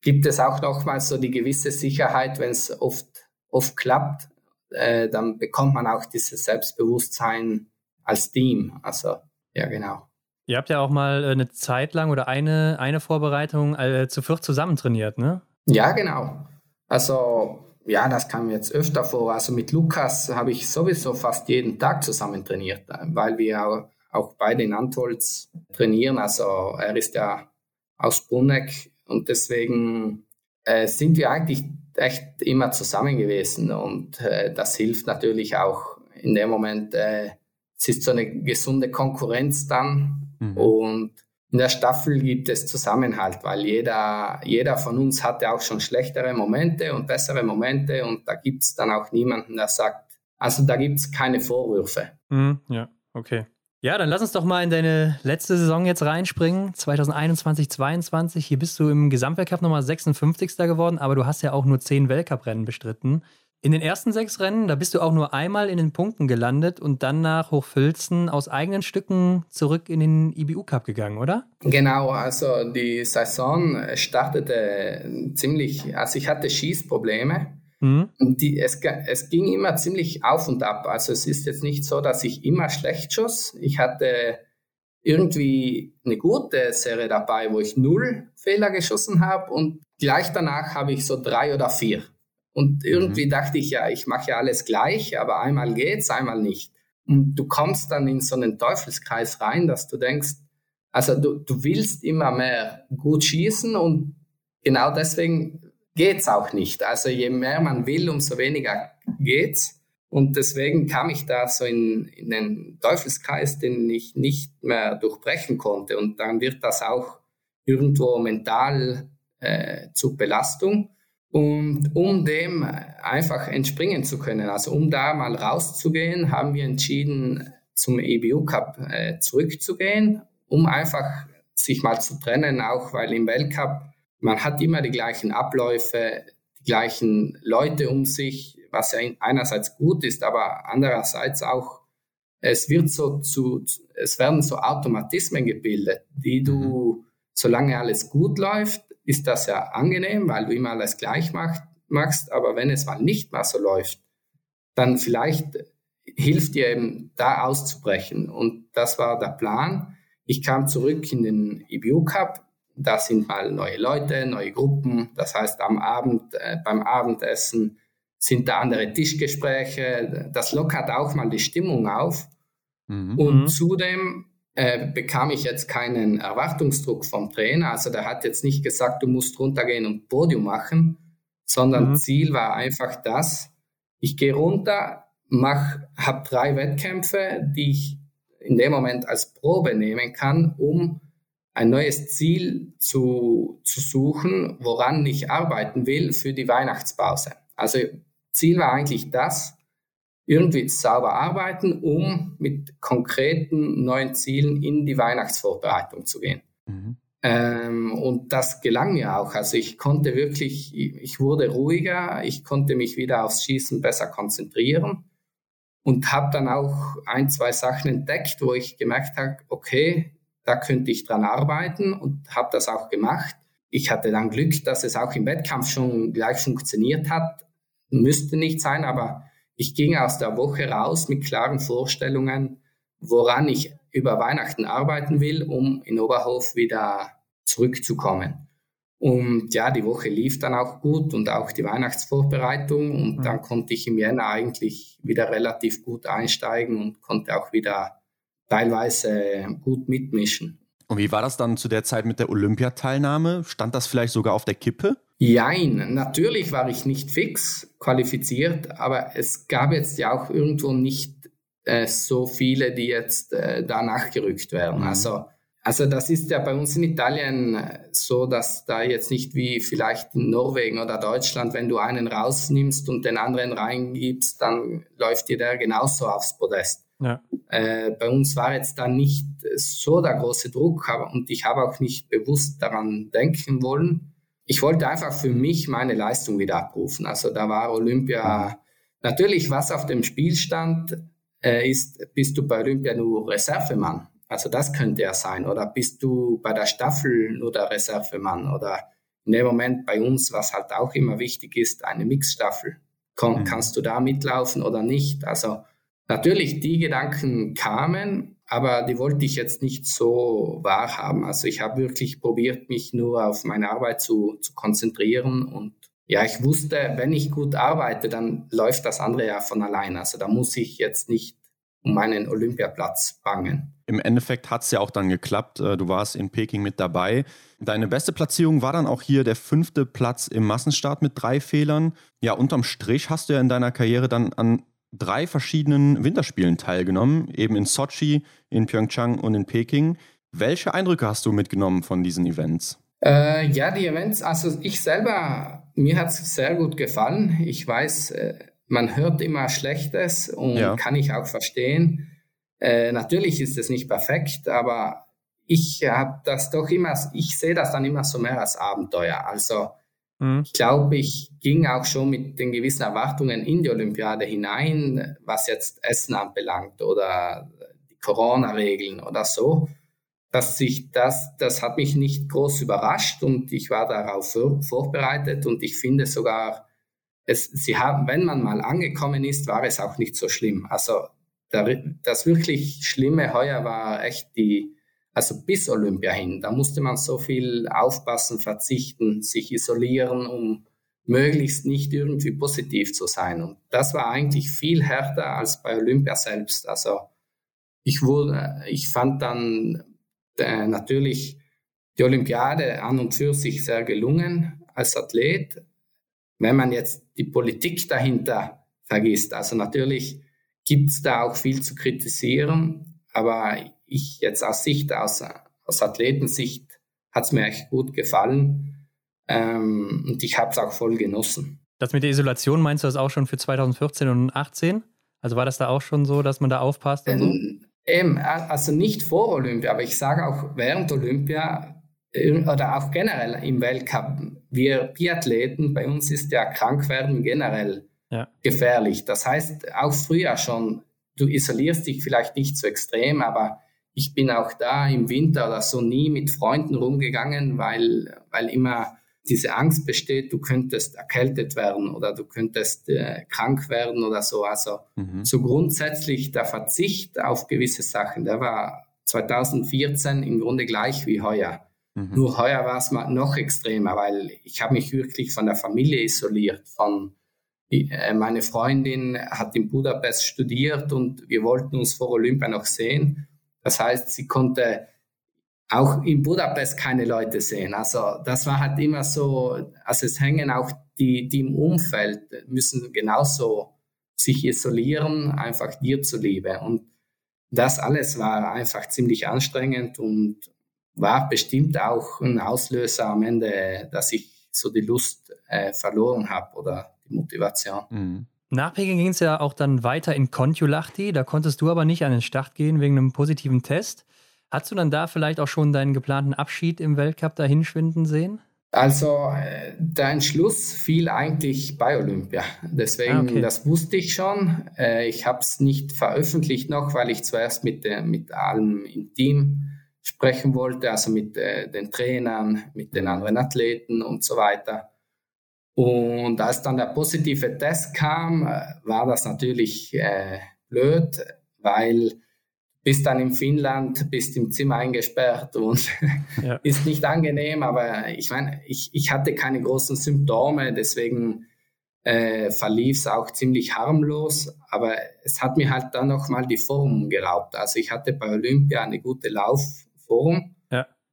gibt es auch nochmals so die gewisse Sicherheit, wenn es oft, oft klappt, äh, dann bekommt man auch dieses Selbstbewusstsein als Team. Also, ja, genau. Ihr habt ja auch mal äh, eine Zeit lang oder eine, eine Vorbereitung äh, zu viert zusammen trainiert, ne? Ja, genau. Also ja, das kam jetzt öfter vor. Also mit Lukas habe ich sowieso fast jeden Tag zusammen trainiert, weil wir auch, auch beide in Antolz trainieren. Also er ist ja aus Bruneck und deswegen äh, sind wir eigentlich echt immer zusammen gewesen und äh, das hilft natürlich auch in dem Moment. Äh, es ist so eine gesunde Konkurrenz dann mhm. und in der Staffel gibt es Zusammenhalt, weil jeder, jeder von uns hatte auch schon schlechtere Momente und bessere Momente und da gibt es dann auch niemanden, der sagt, also da gibt es keine Vorwürfe. Mhm, ja, okay. Ja, dann lass uns doch mal in deine letzte Saison jetzt reinspringen, 2021, 2022. Hier bist du im Gesamtweltcup nochmal 56. geworden, aber du hast ja auch nur zehn Weltcuprennen bestritten. In den ersten sechs Rennen, da bist du auch nur einmal in den Punkten gelandet und dann nach Hochfilzen aus eigenen Stücken zurück in den IBU Cup gegangen, oder? Genau, also die Saison startete ziemlich, also ich hatte Schießprobleme. Mhm. Und die, es, es ging immer ziemlich auf und ab. Also es ist jetzt nicht so, dass ich immer schlecht schoss. Ich hatte irgendwie eine gute Serie dabei, wo ich null Fehler geschossen habe und gleich danach habe ich so drei oder vier. Und irgendwie mhm. dachte ich, ja, ich mache ja alles gleich, aber einmal geht's, einmal nicht. Und du kommst dann in so einen Teufelskreis rein, dass du denkst, also du, du willst immer mehr gut schießen und genau deswegen geht's auch nicht. Also je mehr man will, umso weniger geht's. Und deswegen kam ich da so in, in einen Teufelskreis, den ich nicht mehr durchbrechen konnte. Und dann wird das auch irgendwo mental äh, zur Belastung. Und um dem einfach entspringen zu können, also um da mal rauszugehen, haben wir entschieden, zum EBU Cup äh, zurückzugehen, um einfach sich mal zu trennen, auch weil im Weltcup man hat immer die gleichen Abläufe, die gleichen Leute um sich, was ja einerseits gut ist, aber andererseits auch es wird so zu, es werden so Automatismen gebildet, die du, mhm. solange alles gut läuft, ist das ja angenehm, weil du immer alles gleich macht, machst. Aber wenn es mal nicht mehr so läuft, dann vielleicht hilft dir eben da auszubrechen. Und das war der Plan. Ich kam zurück in den EBU Cup. Da sind mal neue Leute, neue Gruppen. Das heißt, am Abend, äh, beim Abendessen sind da andere Tischgespräche. Das lockert auch mal die Stimmung auf. Mhm. Und mhm. zudem äh, bekam ich jetzt keinen Erwartungsdruck vom Trainer. Also der hat jetzt nicht gesagt, du musst runtergehen und Podium machen, sondern mhm. Ziel war einfach das, ich gehe runter, habe drei Wettkämpfe, die ich in dem Moment als Probe nehmen kann, um ein neues Ziel zu, zu suchen, woran ich arbeiten will für die Weihnachtspause. Also Ziel war eigentlich das, irgendwie sauber arbeiten, um mit konkreten neuen Zielen in die Weihnachtsvorbereitung zu gehen. Mhm. Ähm, und das gelang mir auch. Also ich konnte wirklich, ich wurde ruhiger, ich konnte mich wieder aufs Schießen besser konzentrieren und habe dann auch ein, zwei Sachen entdeckt, wo ich gemerkt habe, okay, da könnte ich dran arbeiten und habe das auch gemacht. Ich hatte dann Glück, dass es auch im Wettkampf schon gleich funktioniert hat. Müsste nicht sein, aber ich ging aus der Woche raus mit klaren Vorstellungen, woran ich über Weihnachten arbeiten will, um in Oberhof wieder zurückzukommen. Und ja, die Woche lief dann auch gut und auch die Weihnachtsvorbereitung. Und mhm. dann konnte ich im Jänner eigentlich wieder relativ gut einsteigen und konnte auch wieder teilweise gut mitmischen. Und wie war das dann zu der Zeit mit der Olympiateilnahme? Stand das vielleicht sogar auf der Kippe? Jein, natürlich war ich nicht fix qualifiziert, aber es gab jetzt ja auch irgendwo nicht äh, so viele, die jetzt äh, da nachgerückt werden. Mhm. Also, also das ist ja bei uns in Italien äh, so, dass da jetzt nicht wie vielleicht in Norwegen oder Deutschland, wenn du einen rausnimmst und den anderen reingibst, dann läuft dir der genauso aufs Podest. Ja. Äh, bei uns war jetzt da nicht so der große Druck und ich habe auch nicht bewusst daran denken wollen ich wollte einfach für mich meine Leistung wieder abrufen. Also da war Olympia natürlich, was auf dem Spiel stand, äh, ist, bist du bei Olympia nur Reservemann? Also das könnte ja sein. Oder bist du bei der Staffel nur der Reservemann? Oder in dem Moment bei uns, was halt auch immer wichtig ist, eine Mixstaffel. Komm, mhm. Kannst du da mitlaufen oder nicht? Also natürlich, die Gedanken kamen, aber die wollte ich jetzt nicht so wahrhaben. Also ich habe wirklich probiert, mich nur auf meine Arbeit zu, zu konzentrieren und ja, ich wusste, wenn ich gut arbeite, dann läuft das andere ja von allein. Also da muss ich jetzt nicht um meinen Olympiaplatz bangen. Im Endeffekt hat es ja auch dann geklappt. Äh, du warst in Peking mit dabei. Deine beste Platzierung war dann auch hier der fünfte Platz im Massenstart mit drei Fehlern. Ja, unterm Strich hast du ja in deiner Karriere dann an drei verschiedenen Winterspielen teilgenommen, eben in Sochi, in Pyeongchang und in Peking. Welche Eindrücke hast du mitgenommen von diesen Events? Äh, ja, die Events, also ich selber, mir hat es sehr gut gefallen. Ich weiß, äh, man hört immer Schlechtes und ja. kann ich auch verstehen. Äh, natürlich ist es nicht perfekt, aber ich habe das doch immer, ich sehe das dann immer so mehr als Abenteuer. Also mhm. ich glaube, ich ging auch schon mit den gewissen Erwartungen in die Olympiade hinein, was jetzt Essen anbelangt oder die Corona-Regeln oder so. Dass sich das, das hat mich nicht groß überrascht und ich war darauf vorbereitet und ich finde sogar, es, sie haben, wenn man mal angekommen ist, war es auch nicht so schlimm. Also das wirklich Schlimme heuer war echt die, also bis Olympia hin, da musste man so viel aufpassen, verzichten, sich isolieren, um möglichst nicht irgendwie positiv zu sein. Und das war eigentlich viel härter als bei Olympia selbst. Also ich wurde, ich fand dann äh, natürlich die Olympiade an und für sich sehr gelungen als Athlet. Wenn man jetzt die Politik dahinter vergisst, also natürlich gibt es da auch viel zu kritisieren, aber ich jetzt aus Sicht, aus, aus Athletensicht, hat es mir echt gut gefallen ähm, und ich habe es auch voll genossen. Das mit der Isolation meinst du das auch schon für 2014 und 2018? Also war das da auch schon so, dass man da aufpasst und so? Ähm, eben, also nicht vor Olympia, aber ich sage auch während Olympia äh, oder auch generell im Weltcup. Wir Biathleten, bei uns ist ja Krankwerden generell ja. gefährlich. Das heißt, auch früher schon, du isolierst dich vielleicht nicht so extrem, aber ich bin auch da im Winter oder so nie mit Freunden rumgegangen, weil, weil immer diese Angst besteht, du könntest erkältet werden oder du könntest äh, krank werden oder so. Also mhm. so grundsätzlich der Verzicht auf gewisse Sachen, der war 2014 im Grunde gleich wie heuer. Mhm. Nur heuer war es noch extremer, weil ich habe mich wirklich von der Familie isoliert, von äh, meine Freundin hat in Budapest studiert und wir wollten uns vor Olympia noch sehen. Das heißt, sie konnte auch in Budapest keine Leute sehen. Also das war halt immer so, also es hängen auch die, die im Umfeld müssen genauso sich isolieren, einfach dir zuliebe. Und das alles war einfach ziemlich anstrengend und war bestimmt auch ein Auslöser am Ende, dass ich so die Lust äh, verloren habe oder Motivation. Mhm. Nach Peking ging es ja auch dann weiter in Kontiolahti. Da konntest du aber nicht an den Start gehen wegen einem positiven Test. Hast du dann da vielleicht auch schon deinen geplanten Abschied im Weltcup dahinschwinden sehen? Also äh, der Entschluss fiel eigentlich bei Olympia. Deswegen, ah, okay. das wusste ich schon. Äh, ich habe es nicht veröffentlicht noch, weil ich zuerst mit, mit allem im Team sprechen wollte, also mit äh, den Trainern, mit den anderen Athleten und so weiter. Und als dann der positive Test kam, äh, war das natürlich äh, blöd, weil bist dann in Finnland, bist im Zimmer eingesperrt und ja. ist nicht angenehm, aber ich meine, ich, ich hatte keine großen Symptome, deswegen äh, verlief es auch ziemlich harmlos, aber es hat mir halt dann nochmal die Form geraubt. Also ich hatte bei Olympia eine gute Laufform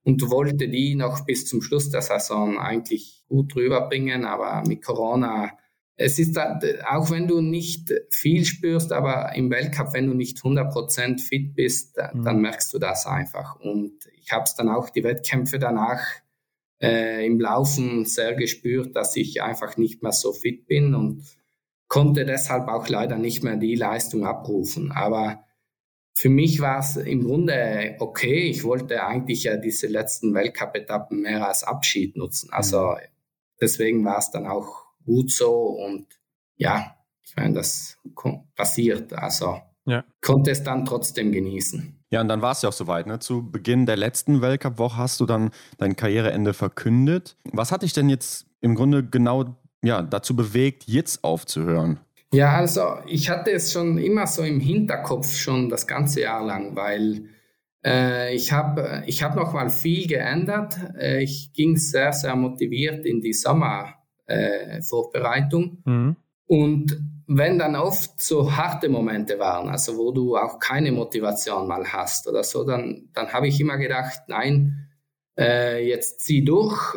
und wollte die noch bis zum Schluss der Saison eigentlich gut rüberbringen, aber mit Corona, es ist auch wenn du nicht viel spürst, aber im Weltcup, wenn du nicht 100% fit bist, dann, mhm. dann merkst du das einfach. Und ich habe es dann auch die Wettkämpfe danach äh, im Laufen sehr gespürt, dass ich einfach nicht mehr so fit bin und konnte deshalb auch leider nicht mehr die Leistung abrufen. Aber für mich war es im Grunde okay. Ich wollte eigentlich ja diese letzten Weltcup-Etappen mehr als Abschied nutzen. Also mhm. deswegen war es dann auch gut so und ja, ich meine, das passiert. Also ja. konnte es dann trotzdem genießen. Ja, und dann war es ja auch soweit. Ne? Zu Beginn der letzten Weltcup-Woche hast du dann dein Karriereende verkündet. Was hat dich denn jetzt im Grunde genau ja, dazu bewegt, jetzt aufzuhören? Ja, also ich hatte es schon immer so im Hinterkopf schon das ganze Jahr lang, weil äh, ich habe ich hab noch mal viel geändert. Äh, ich ging sehr, sehr motiviert in die Sommervorbereitung. Äh, mhm. Und wenn dann oft so harte Momente waren, also wo du auch keine Motivation mal hast oder so, dann, dann habe ich immer gedacht, nein, äh, jetzt zieh durch,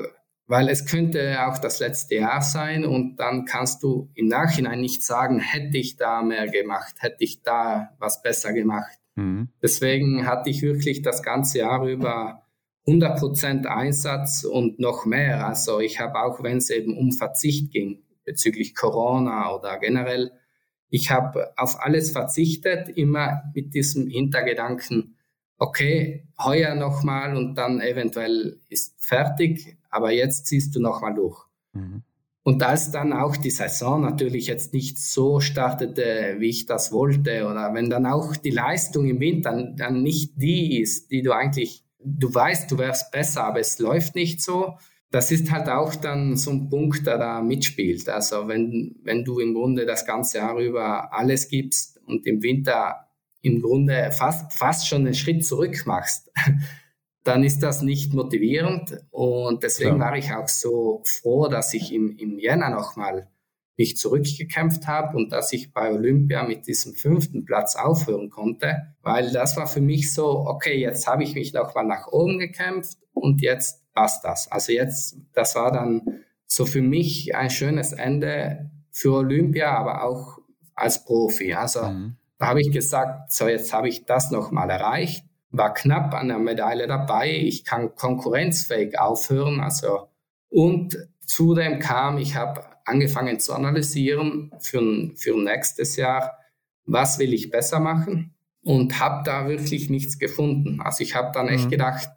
weil es könnte auch das letzte Jahr sein und dann kannst du im Nachhinein nicht sagen, hätte ich da mehr gemacht, hätte ich da was besser gemacht. Mhm. Deswegen hatte ich wirklich das ganze Jahr über 100% Einsatz und noch mehr. Also ich habe auch, wenn es eben um Verzicht ging, bezüglich Corona oder generell, ich habe auf alles verzichtet, immer mit diesem Hintergedanken, okay, heuer nochmal und dann eventuell ist fertig, aber jetzt ziehst du nochmal durch. Mhm. Und als dann auch die Saison natürlich jetzt nicht so startete, wie ich das wollte, oder wenn dann auch die Leistung im Winter dann, dann nicht die ist, die du eigentlich, du weißt, du wärst besser, aber es läuft nicht so, das ist halt auch dann so ein Punkt, der da mitspielt. Also wenn, wenn du im Grunde das ganze Jahr über alles gibst und im Winter im Grunde fast, fast schon einen Schritt zurück machst, dann ist das nicht motivierend. Und deswegen ja. war ich auch so froh, dass ich im, im Jänner nochmal mich zurückgekämpft habe und dass ich bei Olympia mit diesem fünften Platz aufhören konnte, weil das war für mich so, okay, jetzt habe ich mich nochmal nach oben gekämpft und jetzt passt das. Also jetzt, das war dann so für mich ein schönes Ende für Olympia, aber auch als Profi. Also mhm. Da habe ich gesagt, so jetzt habe ich das nochmal erreicht, war knapp an der Medaille dabei, ich kann konkurrenzfähig aufhören. Also und zudem kam, ich habe angefangen zu analysieren für, für nächstes Jahr, was will ich besser machen und habe da wirklich nichts gefunden. Also ich habe dann echt mhm. gedacht,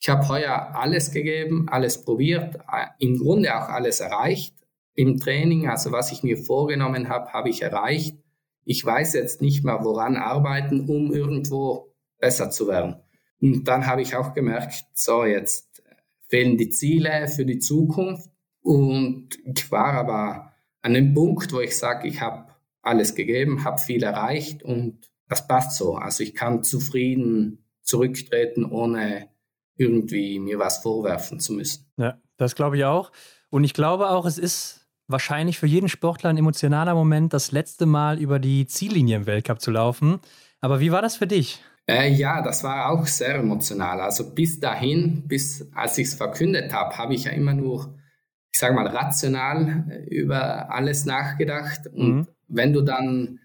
ich habe heuer alles gegeben, alles probiert, im Grunde auch alles erreicht im Training. Also was ich mir vorgenommen habe, habe ich erreicht ich weiß jetzt nicht mehr, woran arbeiten, um irgendwo besser zu werden. Und dann habe ich auch gemerkt, so jetzt fehlen die Ziele für die Zukunft. Und ich war aber an dem Punkt, wo ich sage, ich habe alles gegeben, habe viel erreicht und das passt so. Also ich kann zufrieden zurücktreten, ohne irgendwie mir was vorwerfen zu müssen. Ja, das glaube ich auch. Und ich glaube auch, es ist wahrscheinlich für jeden Sportler ein emotionaler Moment, das letzte Mal über die Ziellinie im Weltcup zu laufen. Aber wie war das für dich? Äh, ja, das war auch sehr emotional. Also bis dahin, bis als ich es verkündet habe, habe ich ja immer nur, ich sage mal, rational äh, über alles nachgedacht. Und mhm. wenn du dann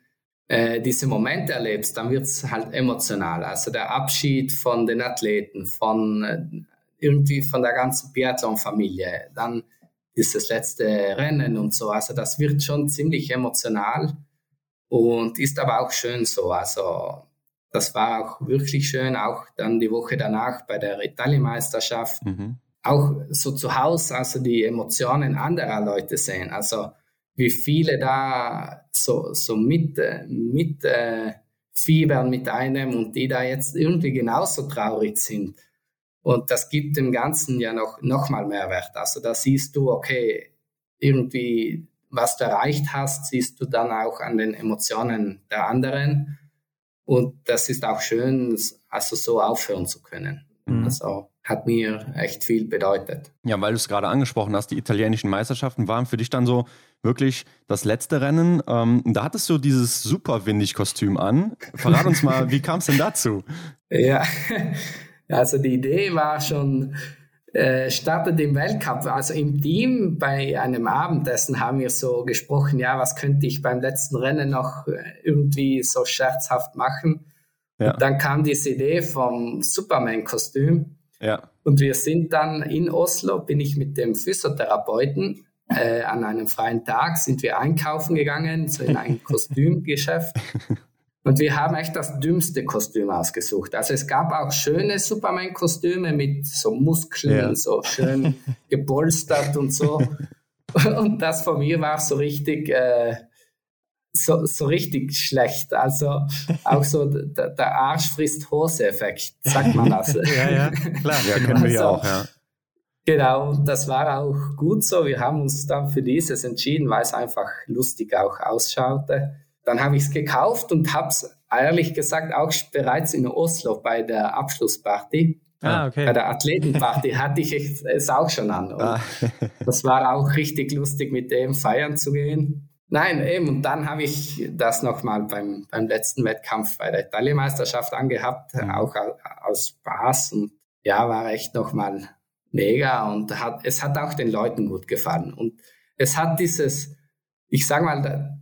äh, diese Momente erlebst, dann wird es halt emotional. Also der Abschied von den Athleten, von äh, irgendwie von der ganzen Biathlon-Familie, dann ist das letzte Rennen und so. Also das wird schon ziemlich emotional und ist aber auch schön so. Also das war auch wirklich schön, auch dann die Woche danach bei der Italienmeisterschaft. Mhm. Auch so zu Hause, also die Emotionen anderer Leute sehen. Also wie viele da so, so mit, mit äh, fiebern mit einem und die da jetzt irgendwie genauso traurig sind. Und das gibt dem Ganzen ja noch, noch mal Mehrwert. Also da siehst du, okay, irgendwie, was du erreicht hast, siehst du dann auch an den Emotionen der anderen. Und das ist auch schön, also so aufhören zu können. Mhm. Also hat mir echt viel bedeutet. Ja, weil du es gerade angesprochen hast, die italienischen Meisterschaften waren für dich dann so wirklich das letzte Rennen. Ähm, da hattest du dieses super windig Kostüm an. Verrat uns mal, wie kam es denn dazu? Ja, also die Idee war schon, äh, startet im Weltcup, also im Team bei einem Abendessen haben wir so gesprochen, ja, was könnte ich beim letzten Rennen noch äh, irgendwie so scherzhaft machen. Ja. Dann kam diese Idee vom Superman-Kostüm. Ja. Und wir sind dann in Oslo, bin ich mit dem Physiotherapeuten äh, an einem freien Tag, sind wir einkaufen gegangen, so in ein Kostümgeschäft. Und wir haben echt das dümmste Kostüm ausgesucht. Also es gab auch schöne Superman-Kostüme mit so Muskeln, ja. so schön gepolstert und so. Und das von mir war so richtig, äh, so, so richtig schlecht. Also auch so der, Arsch frisst Hose-Effekt, sagt man das. ja, ja, klar, ja, kennen wir ja also, auch, ja. Genau, und das war auch gut so. Wir haben uns dann für dieses entschieden, weil es einfach lustig auch ausschaute. Dann habe ich es gekauft und habe es ehrlich gesagt auch bereits in Oslo bei der Abschlussparty, ah, okay. bei der Athletenparty hatte ich es auch schon an. Ah. das war auch richtig lustig, mit dem feiern zu gehen. Nein, eben, und dann habe ich das nochmal beim, beim letzten Wettkampf bei der Italienmeisterschaft angehabt, mhm. auch aus Spaß und ja, war echt nochmal mega und hat, es hat auch den Leuten gut gefallen. Und es hat dieses, ich sag mal,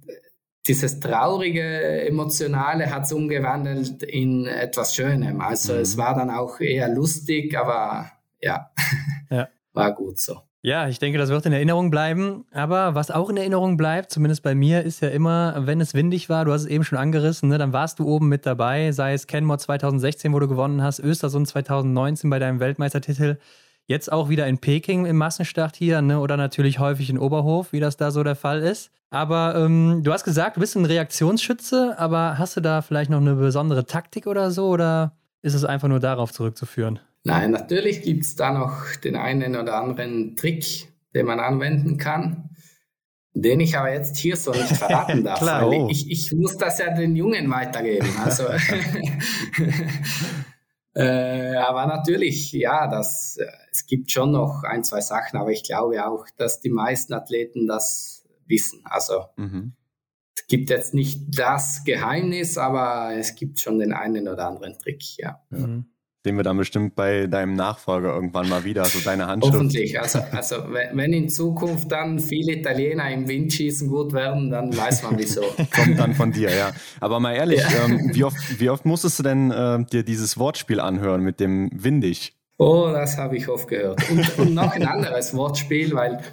dieses traurige, emotionale hat es umgewandelt in etwas Schönem. Also mhm. es war dann auch eher lustig, aber ja, ja. war gut so. Ja, ich denke, das wird in Erinnerung bleiben. Aber was auch in Erinnerung bleibt, zumindest bei mir, ist ja immer, wenn es windig war, du hast es eben schon angerissen, ne, dann warst du oben mit dabei, sei es Kenmore 2016, wo du gewonnen hast, Östersund 2019 bei deinem Weltmeistertitel. Jetzt auch wieder in Peking im Massenstart hier, ne? oder natürlich häufig in Oberhof, wie das da so der Fall ist. Aber ähm, du hast gesagt, du bist ein Reaktionsschütze, aber hast du da vielleicht noch eine besondere Taktik oder so, oder ist es einfach nur darauf zurückzuführen? Nein, natürlich gibt es da noch den einen oder anderen Trick, den man anwenden kann, den ich aber jetzt hier so nicht verraten darf. Klar, oh. ich, ich, muss das ja den Jungen weitergeben. Also Äh, aber natürlich, ja, das, es gibt schon noch ein, zwei Sachen, aber ich glaube auch, dass die meisten Athleten das wissen. Also mhm. es gibt jetzt nicht das Geheimnis, aber es gibt schon den einen oder anderen Trick, ja. Mhm sehen wir dann bestimmt bei deinem Nachfolger irgendwann mal wieder, so deine Handschrift. Hoffentlich. Also, also wenn in Zukunft dann viele Italiener im Windschießen gut werden, dann weiß man wieso. Kommt dann von dir, ja. Aber mal ehrlich, ja. ähm, wie, oft, wie oft musstest du denn äh, dir dieses Wortspiel anhören mit dem Windig? Oh, das habe ich oft gehört. Und, und noch ein anderes Wortspiel, weil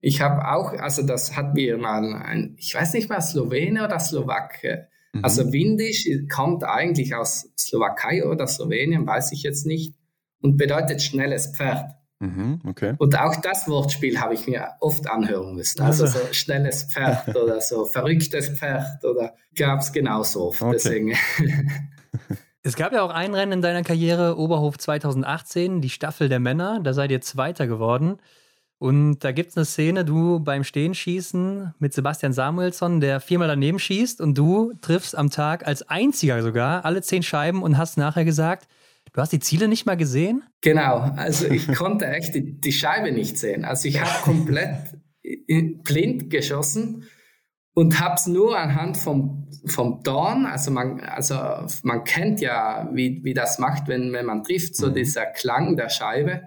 ich habe auch, also das hat mir mal ein, ich weiß nicht mehr, Slowene oder Slowake, Mhm. Also Windisch kommt eigentlich aus Slowakei oder Slowenien, weiß ich jetzt nicht, und bedeutet schnelles Pferd. Mhm, okay. Und auch das Wortspiel habe ich mir oft anhören müssen. Also, also. so schnelles Pferd oder so verrücktes Pferd oder gab es genauso oft. Okay. Deswegen. Es gab ja auch ein Rennen in deiner Karriere, Oberhof 2018, die Staffel der Männer. Da seid ihr Zweiter geworden. Und da gibt es eine Szene, du beim Stehenschießen mit Sebastian Samuelsson, der viermal daneben schießt und du triffst am Tag als einziger sogar alle zehn Scheiben und hast nachher gesagt, du hast die Ziele nicht mal gesehen? Genau, also ich konnte echt die, die Scheibe nicht sehen. Also ich habe komplett blind geschossen und habe es nur anhand vom, vom Dorn, also man, also man kennt ja, wie, wie das macht, wenn, wenn man trifft, so mhm. dieser Klang der Scheibe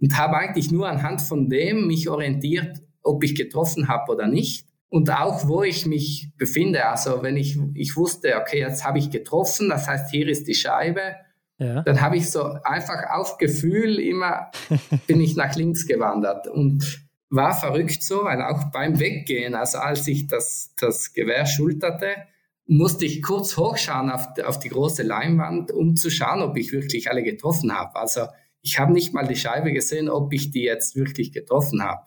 und habe eigentlich nur anhand von dem mich orientiert, ob ich getroffen habe oder nicht und auch wo ich mich befinde. Also wenn ich, ich wusste, okay, jetzt habe ich getroffen, das heißt, hier ist die Scheibe, ja. dann habe ich so einfach auf Gefühl immer bin ich nach links gewandert und war verrückt so, weil auch beim Weggehen, also als ich das, das Gewehr schulterte, musste ich kurz hochschauen auf, auf die große Leinwand, um zu schauen, ob ich wirklich alle getroffen habe. Also ich habe nicht mal die Scheibe gesehen, ob ich die jetzt wirklich getroffen habe.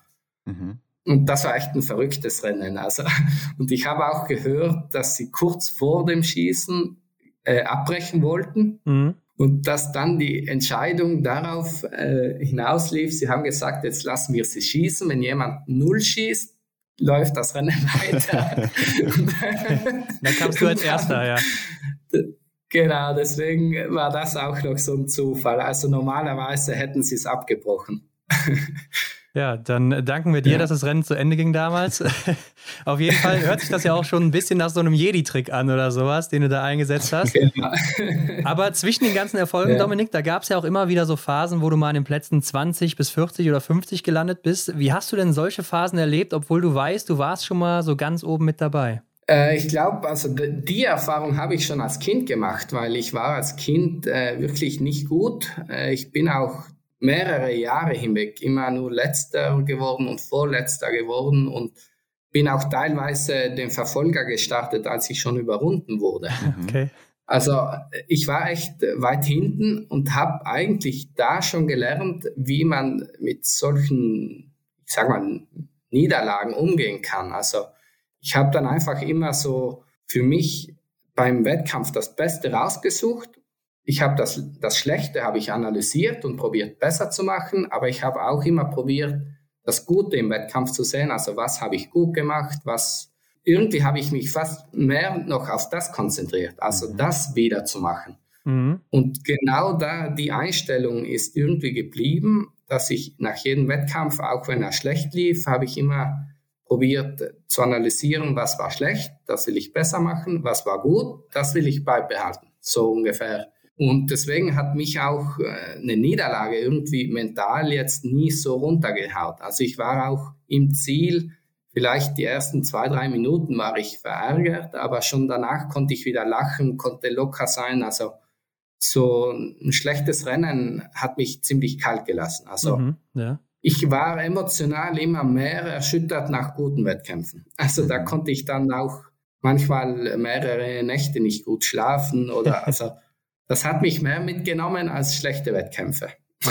Mhm. Und das war echt ein verrücktes Rennen. Also, und ich habe auch gehört, dass sie kurz vor dem Schießen äh, abbrechen wollten. Mhm. Und dass dann die Entscheidung darauf äh, hinauslief, sie haben gesagt, jetzt lassen wir sie schießen. Wenn jemand null schießt, läuft das Rennen weiter. dann kamst du als Erster, ja. Genau, deswegen war das auch noch so ein Zufall. Also normalerweise hätten sie es abgebrochen. Ja, dann danken wir dir, ja. dass das Rennen zu Ende ging damals. Auf jeden Fall hört sich das ja auch schon ein bisschen nach so einem Jedi-Trick an oder sowas, den du da eingesetzt hast. Genau. Aber zwischen den ganzen Erfolgen, ja. Dominik, da gab es ja auch immer wieder so Phasen, wo du mal an den Plätzen 20 bis 40 oder 50 gelandet bist. Wie hast du denn solche Phasen erlebt, obwohl du weißt, du warst schon mal so ganz oben mit dabei? Äh, ich glaube, also die Erfahrung habe ich schon als Kind gemacht, weil ich war als Kind äh, wirklich nicht gut. Äh, ich bin auch mehrere Jahre hinweg immer nur letzter geworden und vorletzter geworden und bin auch teilweise den Verfolger gestartet, als ich schon überrunden wurde. Mhm. Okay. Also ich war echt weit hinten und habe eigentlich da schon gelernt, wie man mit solchen, ich sag mal, Niederlagen umgehen kann. Also ich habe dann einfach immer so für mich beim Wettkampf das Beste rausgesucht. Ich habe das, das Schlechte habe ich analysiert und probiert besser zu machen, aber ich habe auch immer probiert, das Gute im Wettkampf zu sehen. Also was habe ich gut gemacht, was irgendwie habe ich mich fast mehr noch auf das konzentriert, also mhm. das wieder zu machen. Mhm. Und genau da die Einstellung ist irgendwie geblieben, dass ich nach jedem Wettkampf, auch wenn er schlecht lief, habe ich immer probiert zu analysieren, was war schlecht, das will ich besser machen, was war gut, das will ich beibehalten. So ungefähr Und deswegen hat mich auch äh, eine Niederlage irgendwie mental jetzt nie so runtergehaut. Also ich war auch im Ziel, vielleicht die ersten zwei, drei Minuten war ich verärgert, aber schon danach konnte ich wieder lachen, konnte locker sein. Also so ein schlechtes Rennen hat mich ziemlich kalt gelassen. Also mhm, ja. Ich war emotional immer mehr erschüttert nach guten Wettkämpfen. Also da mhm. konnte ich dann auch manchmal mehrere Nächte nicht gut schlafen oder also das hat mich mehr mitgenommen als schlechte Wettkämpfe.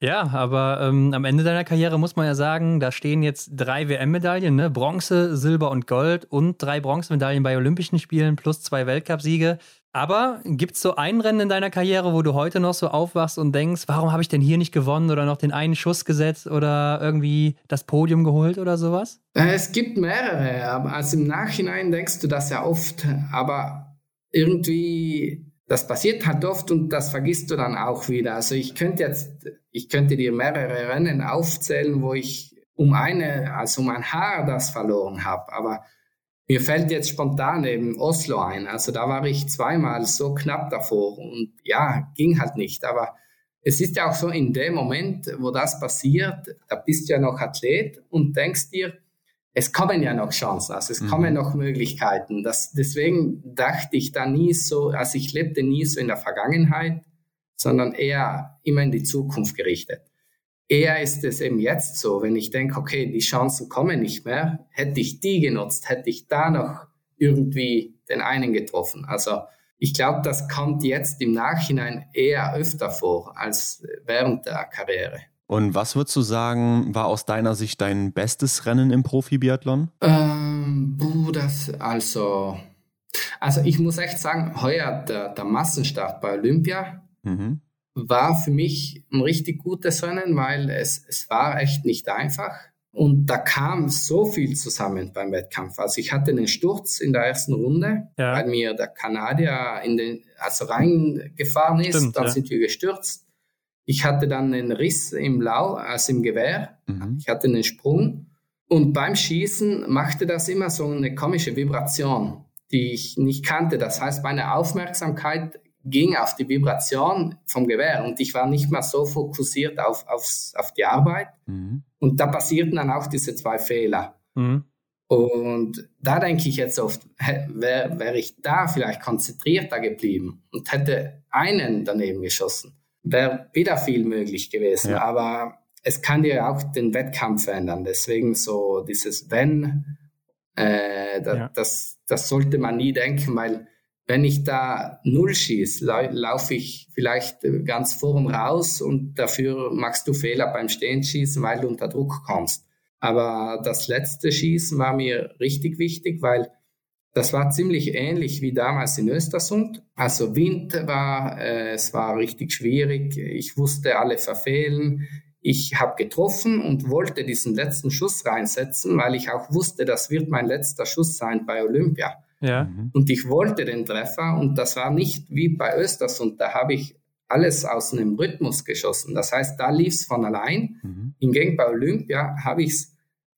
Ja, aber ähm, am Ende deiner Karriere muss man ja sagen, da stehen jetzt drei WM-Medaillen, ne? Bronze, Silber und Gold und drei Bronzemedaillen bei Olympischen Spielen plus zwei Weltcupsiege. Aber gibt es so ein Rennen in deiner Karriere, wo du heute noch so aufwachst und denkst, warum habe ich denn hier nicht gewonnen oder noch den einen Schuss gesetzt oder irgendwie das Podium geholt oder sowas? Äh, es gibt mehrere, also im Nachhinein denkst du das ja oft, aber irgendwie das passiert halt oft und das vergisst du dann auch wieder. Also ich könnte jetzt, ich könnte dir mehrere Rennen aufzählen, wo ich um eine, also um ein Haar das verloren habe. Aber mir fällt jetzt spontan eben Oslo ein. Also da war ich zweimal so knapp davor und ja, ging halt nicht. Aber es ist ja auch so in dem Moment, wo das passiert, da bist du ja noch Athlet und denkst dir, es kommen ja noch Chancen, also es mhm. kommen noch Möglichkeiten. Das, deswegen dachte ich da nie so, also ich lebte nie so in der Vergangenheit, sondern eher immer in die Zukunft gerichtet. Eher ist es eben jetzt so, wenn ich denke, okay, die Chancen kommen nicht mehr, hätte ich die genutzt, hätte ich da noch irgendwie den einen getroffen. Also ich glaube, das kommt jetzt im Nachhinein eher öfter vor als während der Karriere. Und was würdest du sagen, war aus deiner Sicht dein bestes Rennen im Profi-Biathlon? Ähm, das, also, also ich muss echt sagen, heuer der, der Massenstart bei Olympia mhm. War für mich ein richtig gutes Rennen, weil es, es war echt nicht einfach. Und da kam so viel zusammen beim Wettkampf. Also ich hatte einen Sturz in der ersten Runde, ja. weil mir der Kanadier in den, also reingefahren ist. Stimmt, dann ja. sind wir gestürzt. Ich hatte dann einen Riss im Lau, also im Gewehr. Mhm. Ich hatte einen Sprung. Und beim Schießen machte das immer so eine komische Vibration, die ich nicht kannte. Das heißt, meine Aufmerksamkeit ging auf die Vibration vom Gewehr und ich war nicht mehr so fokussiert auf, aufs, auf die Arbeit. Mhm. Und da passierten dann auch diese zwei Fehler. Mhm. Und da denke ich jetzt oft, wäre wär ich da vielleicht konzentrierter geblieben und hätte einen daneben geschossen, wäre wieder viel möglich gewesen. Ja. Aber es kann dir auch den Wettkampf verändern. Deswegen so dieses Wenn, äh, da, ja. das, das sollte man nie denken, weil wenn ich da null schieße, lau laufe ich vielleicht ganz vorn raus und dafür machst du Fehler beim Stehenschießen, weil du unter Druck kommst. Aber das letzte Schießen war mir richtig wichtig, weil das war ziemlich ähnlich wie damals in Östersund. Also Wind war, äh, es war richtig schwierig. Ich wusste alle verfehlen. Ich habe getroffen und wollte diesen letzten Schuss reinsetzen, weil ich auch wusste, das wird mein letzter Schuss sein bei Olympia. Ja. Mhm. Und ich wollte den Treffer und das war nicht wie bei Östersund. Da habe ich alles aus einem Rhythmus geschossen. Das heißt, da lief es von allein. Mhm. Hingegen bei Olympia habe ich es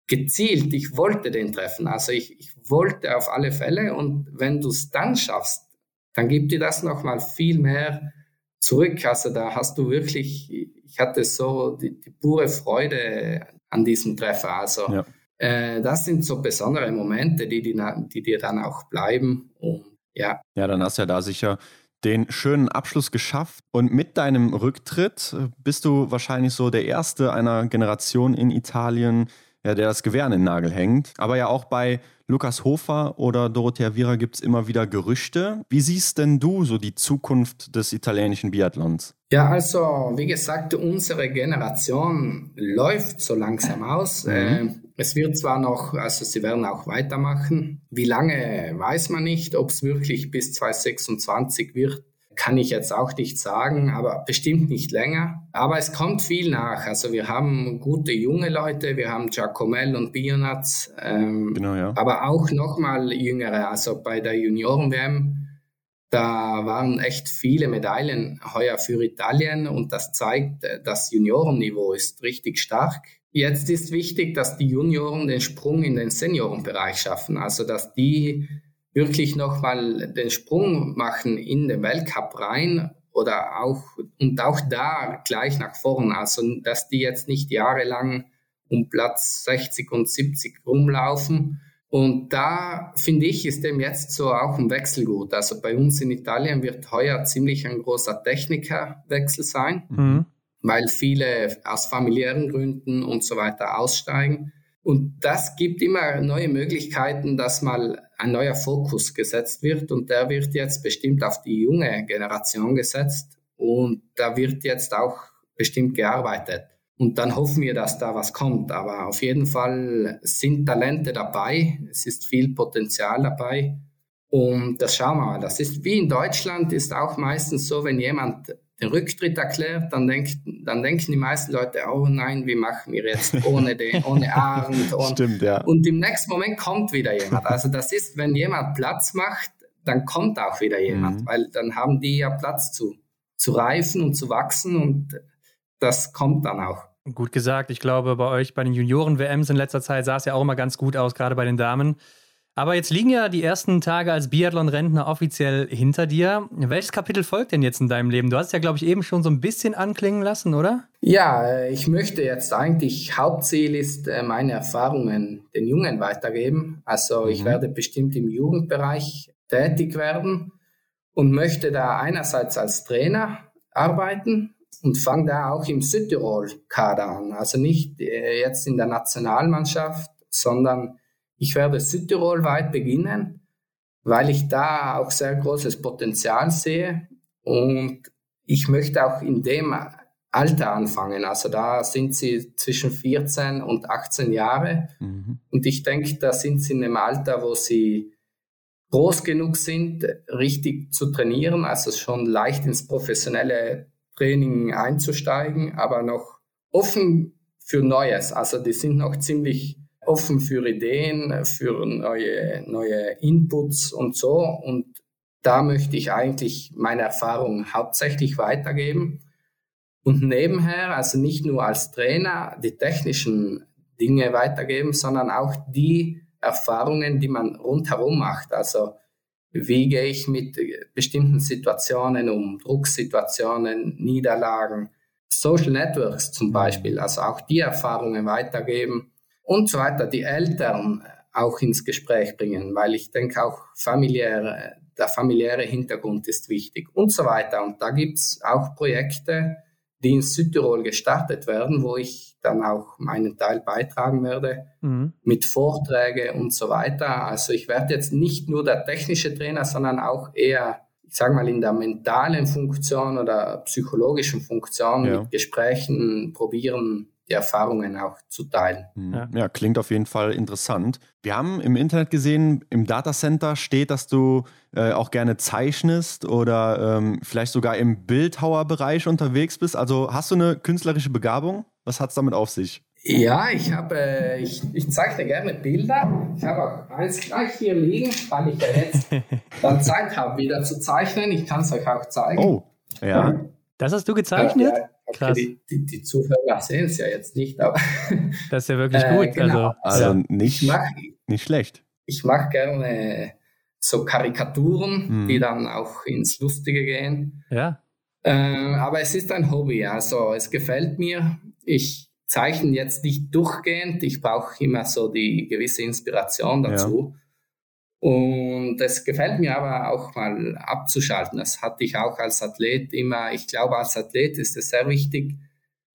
gezielt, ich wollte den treffen. Also ich, ich wollte auf alle Fälle und wenn du es dann schaffst, dann gibt dir das nochmal viel mehr zurück. Also da hast du wirklich, ich hatte so die, die pure Freude an diesem Treffer. Also ja. Äh, das sind so besondere Momente, die, die, die dir dann auch bleiben. Und, ja. ja, dann hast du ja da sicher den schönen Abschluss geschafft. Und mit deinem Rücktritt bist du wahrscheinlich so der Erste einer Generation in Italien, ja, der das Gewehr an den Nagel hängt. Aber ja auch bei Lukas Hofer oder Dorothea Viera gibt es immer wieder Gerüchte. Wie siehst denn du so die Zukunft des italienischen Biathlons? Ja, also wie gesagt, unsere Generation läuft so langsam aus. Mhm. Es wird zwar noch, also sie werden auch weitermachen. Wie lange weiß man nicht, ob es wirklich bis 2026 wird kann ich jetzt auch nicht sagen, aber bestimmt nicht länger. Aber es kommt viel nach. Also wir haben gute junge Leute, wir haben Giacomel und Bionatz, ähm, genau, ja. aber auch nochmal jüngere. Also bei der Junioren-WM, da waren echt viele Medaillen heuer für Italien und das zeigt, das Juniorenniveau ist richtig stark. Jetzt ist wichtig, dass die Junioren den Sprung in den Seniorenbereich schaffen, also dass die wirklich nochmal den Sprung machen in den Weltcup rein oder auch, und auch da gleich nach vorn. Also, dass die jetzt nicht jahrelang um Platz 60 und 70 rumlaufen. Und da finde ich, ist dem jetzt so auch ein Wechsel gut. Also bei uns in Italien wird heuer ziemlich ein großer Technikerwechsel sein, mhm. Weil viele aus familiären Gründen und so weiter aussteigen. Und das gibt immer neue Möglichkeiten, dass mal ein neuer Fokus gesetzt wird. Und der wird jetzt bestimmt auf die junge Generation gesetzt. Und da wird jetzt auch bestimmt gearbeitet. Und dann hoffen wir, dass da was kommt. Aber auf jeden Fall sind Talente dabei. Es ist viel Potenzial dabei. Und das schauen wir mal. Das ist wie in Deutschland, ist auch meistens so, wenn jemand den Rücktritt erklärt, dann, denkt, dann denken die meisten Leute, oh nein, wie machen wir jetzt ohne, den, ohne Arndt? Und, Stimmt, ja. und im nächsten Moment kommt wieder jemand. Also das ist, wenn jemand Platz macht, dann kommt auch wieder jemand, mhm. weil dann haben die ja Platz zu, zu reifen und zu wachsen und das kommt dann auch. Gut gesagt. Ich glaube, bei euch bei den Junioren-WMs in letzter Zeit sah es ja auch immer ganz gut aus, gerade bei den Damen. Aber jetzt liegen ja die ersten Tage als Biathlon-Rentner offiziell hinter dir. Welches Kapitel folgt denn jetzt in deinem Leben? Du hast es ja, glaube ich, eben schon so ein bisschen anklingen lassen, oder? Ja, ich möchte jetzt eigentlich, Hauptziel ist, äh, meine Erfahrungen den Jungen weitergeben. Also mhm. ich werde bestimmt im Jugendbereich tätig werden und möchte da einerseits als Trainer arbeiten und fange da auch im Südtirol-Kader an. Also nicht äh, jetzt in der Nationalmannschaft, sondern ich werde Südtirol weit beginnen, weil ich da auch sehr großes Potenzial sehe und ich möchte auch in dem Alter anfangen. Also da sind sie zwischen 14 und 18 Jahre mhm. und ich denke, da sind sie in einem Alter, wo sie groß genug sind, richtig zu trainieren, also schon leicht ins professionelle Training einzusteigen, aber noch offen für Neues. Also die sind noch ziemlich offen für Ideen, für neue, neue Inputs und so. Und da möchte ich eigentlich meine Erfahrungen hauptsächlich weitergeben. Und nebenher, also nicht nur als Trainer, die technischen Dinge weitergeben, sondern auch die Erfahrungen, die man rundherum macht. Also wie gehe ich mit bestimmten Situationen um, Drucksituationen, Niederlagen, Social Networks zum Beispiel, also auch die Erfahrungen weitergeben und so weiter, die Eltern auch ins Gespräch bringen, weil ich denke auch familiär, der familiäre Hintergrund ist wichtig und so weiter. Und da gibt es auch Projekte, die in Südtirol gestartet werden, wo ich dann auch meinen Teil beitragen werde mhm. mit Vorträgen und so weiter. Also ich werde jetzt nicht nur der technische Trainer, sondern auch eher, ich sage mal, in der mentalen Funktion oder psychologischen Funktion ja. mit Gesprächen probieren, die Erfahrungen auch zu teilen. Mhm. Ja. ja. klingt auf jeden Fall interessant. Wir haben im Internet gesehen, im Datacenter steht, dass du äh, auch gerne zeichnest oder ähm, vielleicht sogar im Bildhauerbereich unterwegs bist. Also hast du eine künstlerische Begabung? Was hat es damit auf sich? Ja, ich habe, äh, ich, ich zeichne gerne Bilder. Ich habe auch eins gleich hier liegen, weil ich ja jetzt dann Zeit habe, wieder zu zeichnen. Ich kann es euch auch zeigen. Oh, ja. Das hast du gezeichnet? Ja, Krass. Die, die, die, Zuhörer sehen es ja jetzt nicht, aber. Das ist ja wirklich äh, gut. Genau. Also, also nicht, mach, nicht schlecht. Ich mache gerne so Karikaturen, hm. die dann auch ins Lustige gehen. Ja. Äh, aber es ist ein Hobby, also es gefällt mir. Ich zeichne jetzt nicht durchgehend, ich brauche immer so die gewisse Inspiration dazu. Ja. Und es gefällt mir aber auch mal abzuschalten. Das hatte ich auch als Athlet immer. Ich glaube, als Athlet ist es sehr wichtig,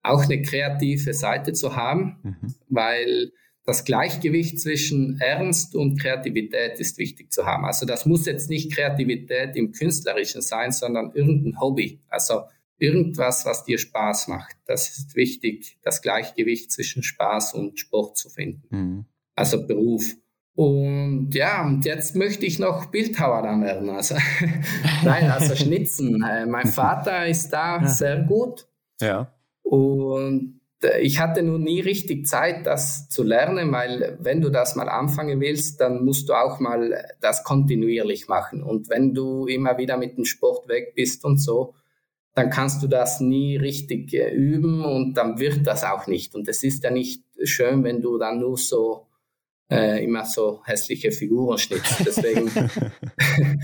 auch eine kreative Seite zu haben, mhm. weil das Gleichgewicht zwischen Ernst und Kreativität ist wichtig zu haben. Also das muss jetzt nicht Kreativität im Künstlerischen sein, sondern irgendein Hobby. Also irgendwas, was dir Spaß macht. Das ist wichtig, das Gleichgewicht zwischen Spaß und Sport zu finden. Mhm. Also Beruf. Und ja, und jetzt möchte ich noch Bildhauer dann werden. Also, nein, also Schnitzen. Äh, mein Vater ist da ja. sehr gut. Ja. Und äh, ich hatte nur nie richtig Zeit, das zu lernen, weil wenn du das mal anfangen willst, dann musst du auch mal das kontinuierlich machen. Und wenn du immer wieder mit dem Sport weg bist und so, dann kannst du das nie richtig äh, üben und dann wird das auch nicht. Und es ist ja nicht schön, wenn du dann nur so äh, immer so hässliche Figuren schnitzt. Deswegen,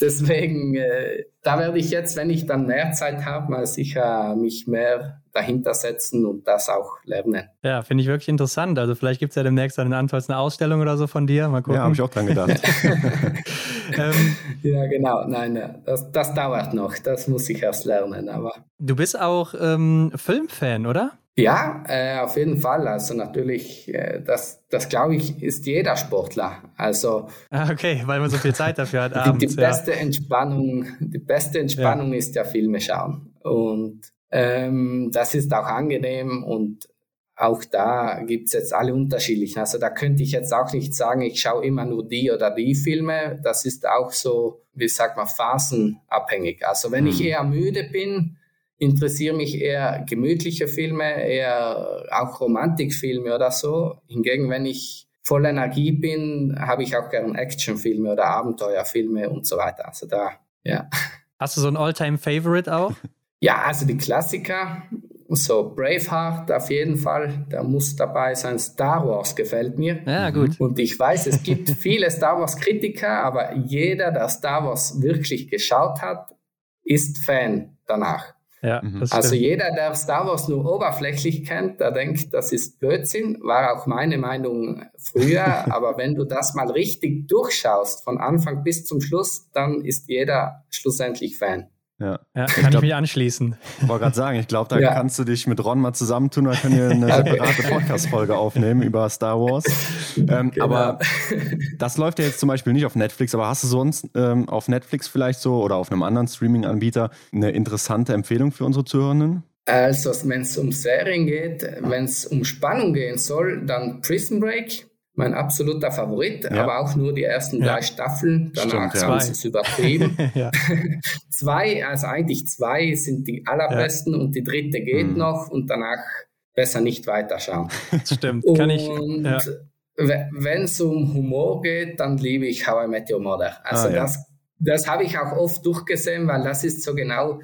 Deswegen, äh, da werde ich jetzt, wenn ich dann mehr Zeit habe, mal sicher mich mehr dahinter setzen und das auch lernen. Ja, finde ich wirklich interessant. Also vielleicht gibt es ja demnächst dann Anfalls eine Ausstellung oder so von dir. Mal gucken. Ja, habe ich auch dran gedacht. ähm, ja, genau. Nein, das, das dauert noch. Das muss ich erst lernen. Aber du bist auch ähm, Filmfan, oder? Ja, äh, auf jeden Fall. Also natürlich, äh, das, das glaube ich, ist jeder Sportler. Also ah, okay, weil man so viel Zeit dafür hat. Abends, die, die beste ja. Entspannung, die beste Entspannung ja. ist ja Filme schauen. Und ähm, das ist auch angenehm und auch da gibt's jetzt alle unterschiedlichen. Also da könnte ich jetzt auch nicht sagen, ich schaue immer nur die oder die Filme. Das ist auch so, wie sagt man, phasenabhängig. Also wenn ich mhm. eher müde bin, interessieren mich eher gemütliche Filme, eher auch Romantikfilme oder so. Hingegen, wenn ich voll Energie bin, habe ich auch gern Actionfilme oder Abenteuerfilme und so weiter. Also da, ja. Hast du so ein All-Time-Favorite auch? Ja, also die Klassiker, so Braveheart auf jeden Fall, der muss dabei sein. Star Wars gefällt mir. Ja, gut. Und ich weiß, es gibt viele Star Wars Kritiker, aber jeder, der Star Wars wirklich geschaut hat, ist Fan danach. Ja, mhm. also jeder, der Star Wars nur oberflächlich kennt, der denkt, das ist Blödsinn, war auch meine Meinung früher. aber wenn du das mal richtig durchschaust, von Anfang bis zum Schluss, dann ist jeder schlussendlich Fan. Ja, ja kann ich, glaub, ich mich anschließen. Ich wollte gerade sagen, ich glaube, da ja. kannst du dich mit Ron mal zusammentun, da können wir eine separate Podcast-Folge aufnehmen über Star Wars. Ähm, genau. Aber das läuft ja jetzt zum Beispiel nicht auf Netflix, aber hast du sonst ähm, auf Netflix vielleicht so oder auf einem anderen Streaming-Anbieter eine interessante Empfehlung für unsere Zuhörenden? Also, wenn es um Serien geht, wenn es um Spannung gehen soll, dann Prison Break mein absoluter Favorit, ja. aber auch nur die ersten drei Staffeln. Danach Stimmt, haben sie es übertrieben. zwei, also eigentlich zwei sind die allerbesten und die dritte geht mhm. noch und danach besser nicht weiterschauen. Stimmt, und kann ich. Wenn es um Humor geht, dann liebe ich How I Met Your Mother. Also ah, das, das habe ich auch oft durchgesehen, weil das ist so genau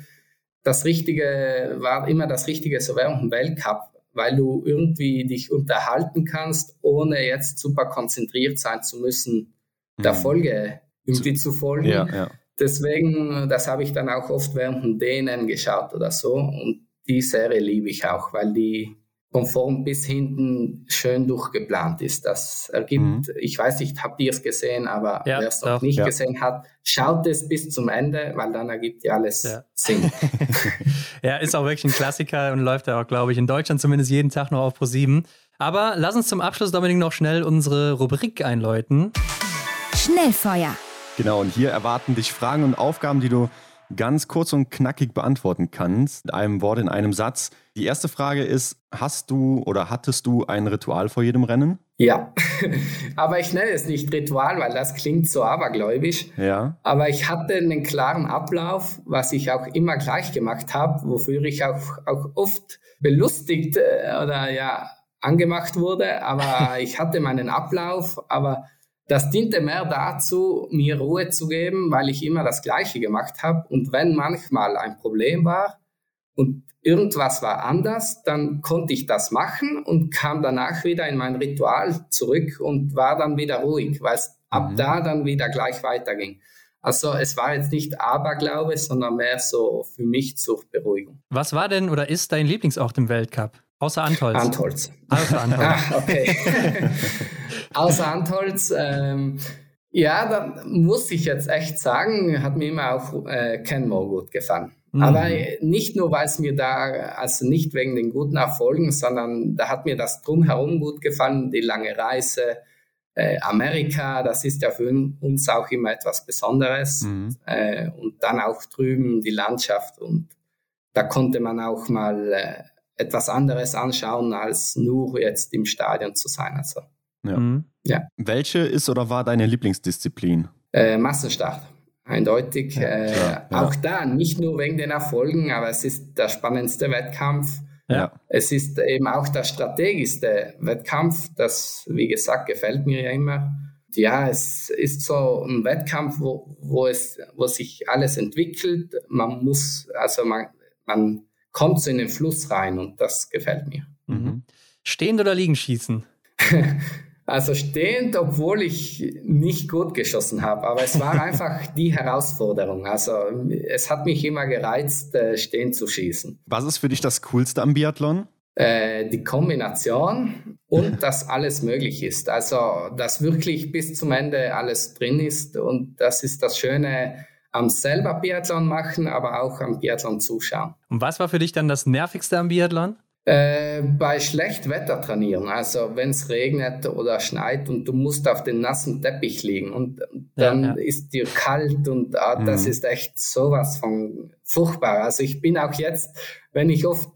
das Richtige, war immer das Richtige so während dem Weltcup weil du irgendwie dich unterhalten kannst, ohne jetzt super konzentriert sein zu müssen, der mhm. Folge irgendwie zu folgen. Ja, ja. Deswegen, das habe ich dann auch oft während denen geschaut oder so. Und die Serie liebe ich auch, weil die von vorn bis hinten schön durchgeplant ist. Das ergibt, mhm. ich weiß nicht, habt ihr es gesehen, aber ja, wer es noch nicht ja. gesehen hat, schaut es bis zum Ende, weil dann ergibt ja alles ja. Sinn. ja, ist auch wirklich ein Klassiker und läuft ja auch, glaube ich, in Deutschland zumindest jeden Tag noch auf Pro7. Aber lass uns zum Abschluss, Dominik, noch schnell unsere Rubrik einläuten. Schnellfeuer. Genau, und hier erwarten dich Fragen und Aufgaben, die du ganz kurz und knackig beantworten kannst, in einem Wort, in einem Satz. Die erste Frage ist, hast du oder hattest du ein Ritual vor jedem Rennen? Ja, aber ich nenne es nicht Ritual, weil das klingt so abergläubisch. Ja. Aber ich hatte einen klaren Ablauf, was ich auch immer gleich gemacht habe, wofür ich auch, auch oft belustigt äh, oder ja angemacht wurde. Aber ich hatte meinen Ablauf, aber das diente mehr dazu, mir Ruhe zu geben, weil ich immer das Gleiche gemacht habe. Und wenn manchmal ein Problem war und irgendwas war anders, dann konnte ich das machen und kam danach wieder in mein Ritual zurück und war dann wieder ruhig, weil es mhm. ab da dann wieder gleich weiterging. Also es war jetzt nicht Aberglaube, sondern mehr so für mich zur Beruhigung. Was war denn oder ist dein Lieblingsort im Weltcup? Außer Antolz. Antolz. Außer Antolz. ah, okay. Außer Antolz. Ähm, ja, da muss ich jetzt echt sagen, hat mir immer auch äh, Kenmore gut gefallen. Mhm. Aber nicht nur, weil es mir da, also nicht wegen den guten Erfolgen, sondern da hat mir das drumherum gut gefallen, die lange Reise. Äh, Amerika, das ist ja für uns auch immer etwas Besonderes. Mhm. Äh, und dann auch drüben die Landschaft und da konnte man auch mal äh, etwas anderes anschauen, als nur jetzt im Stadion zu sein. Also, ja. Mhm. ja. Welche ist oder war deine Lieblingsdisziplin? Äh, Massenstart. Eindeutig. Äh, ja, auch da, nicht nur wegen den Erfolgen, aber es ist der spannendste Wettkampf. Ja. Es ist eben auch der strategischste Wettkampf. Das, wie gesagt, gefällt mir ja immer. Ja, es ist so ein Wettkampf, wo, wo, es, wo sich alles entwickelt. Man muss, also man, man kommt so in den Fluss rein und das gefällt mir. Mhm. Stehend oder liegen schießen? Also stehend, obwohl ich nicht gut geschossen habe, aber es war einfach die Herausforderung. Also es hat mich immer gereizt, äh, stehend zu schießen. Was ist für dich das Coolste am Biathlon? Äh, die Kombination und dass alles möglich ist. Also dass wirklich bis zum Ende alles drin ist und das ist das Schöne am selber Biathlon machen, aber auch am Biathlon zuschauen. Und was war für dich dann das Nervigste am Biathlon? Äh, bei schlecht Wetter trainieren, also wenn es regnet oder schneit und du musst auf dem nassen Teppich liegen und dann ja, ja. ist dir kalt und ah, mhm. das ist echt sowas von furchtbar. Also ich bin auch jetzt, wenn ich oft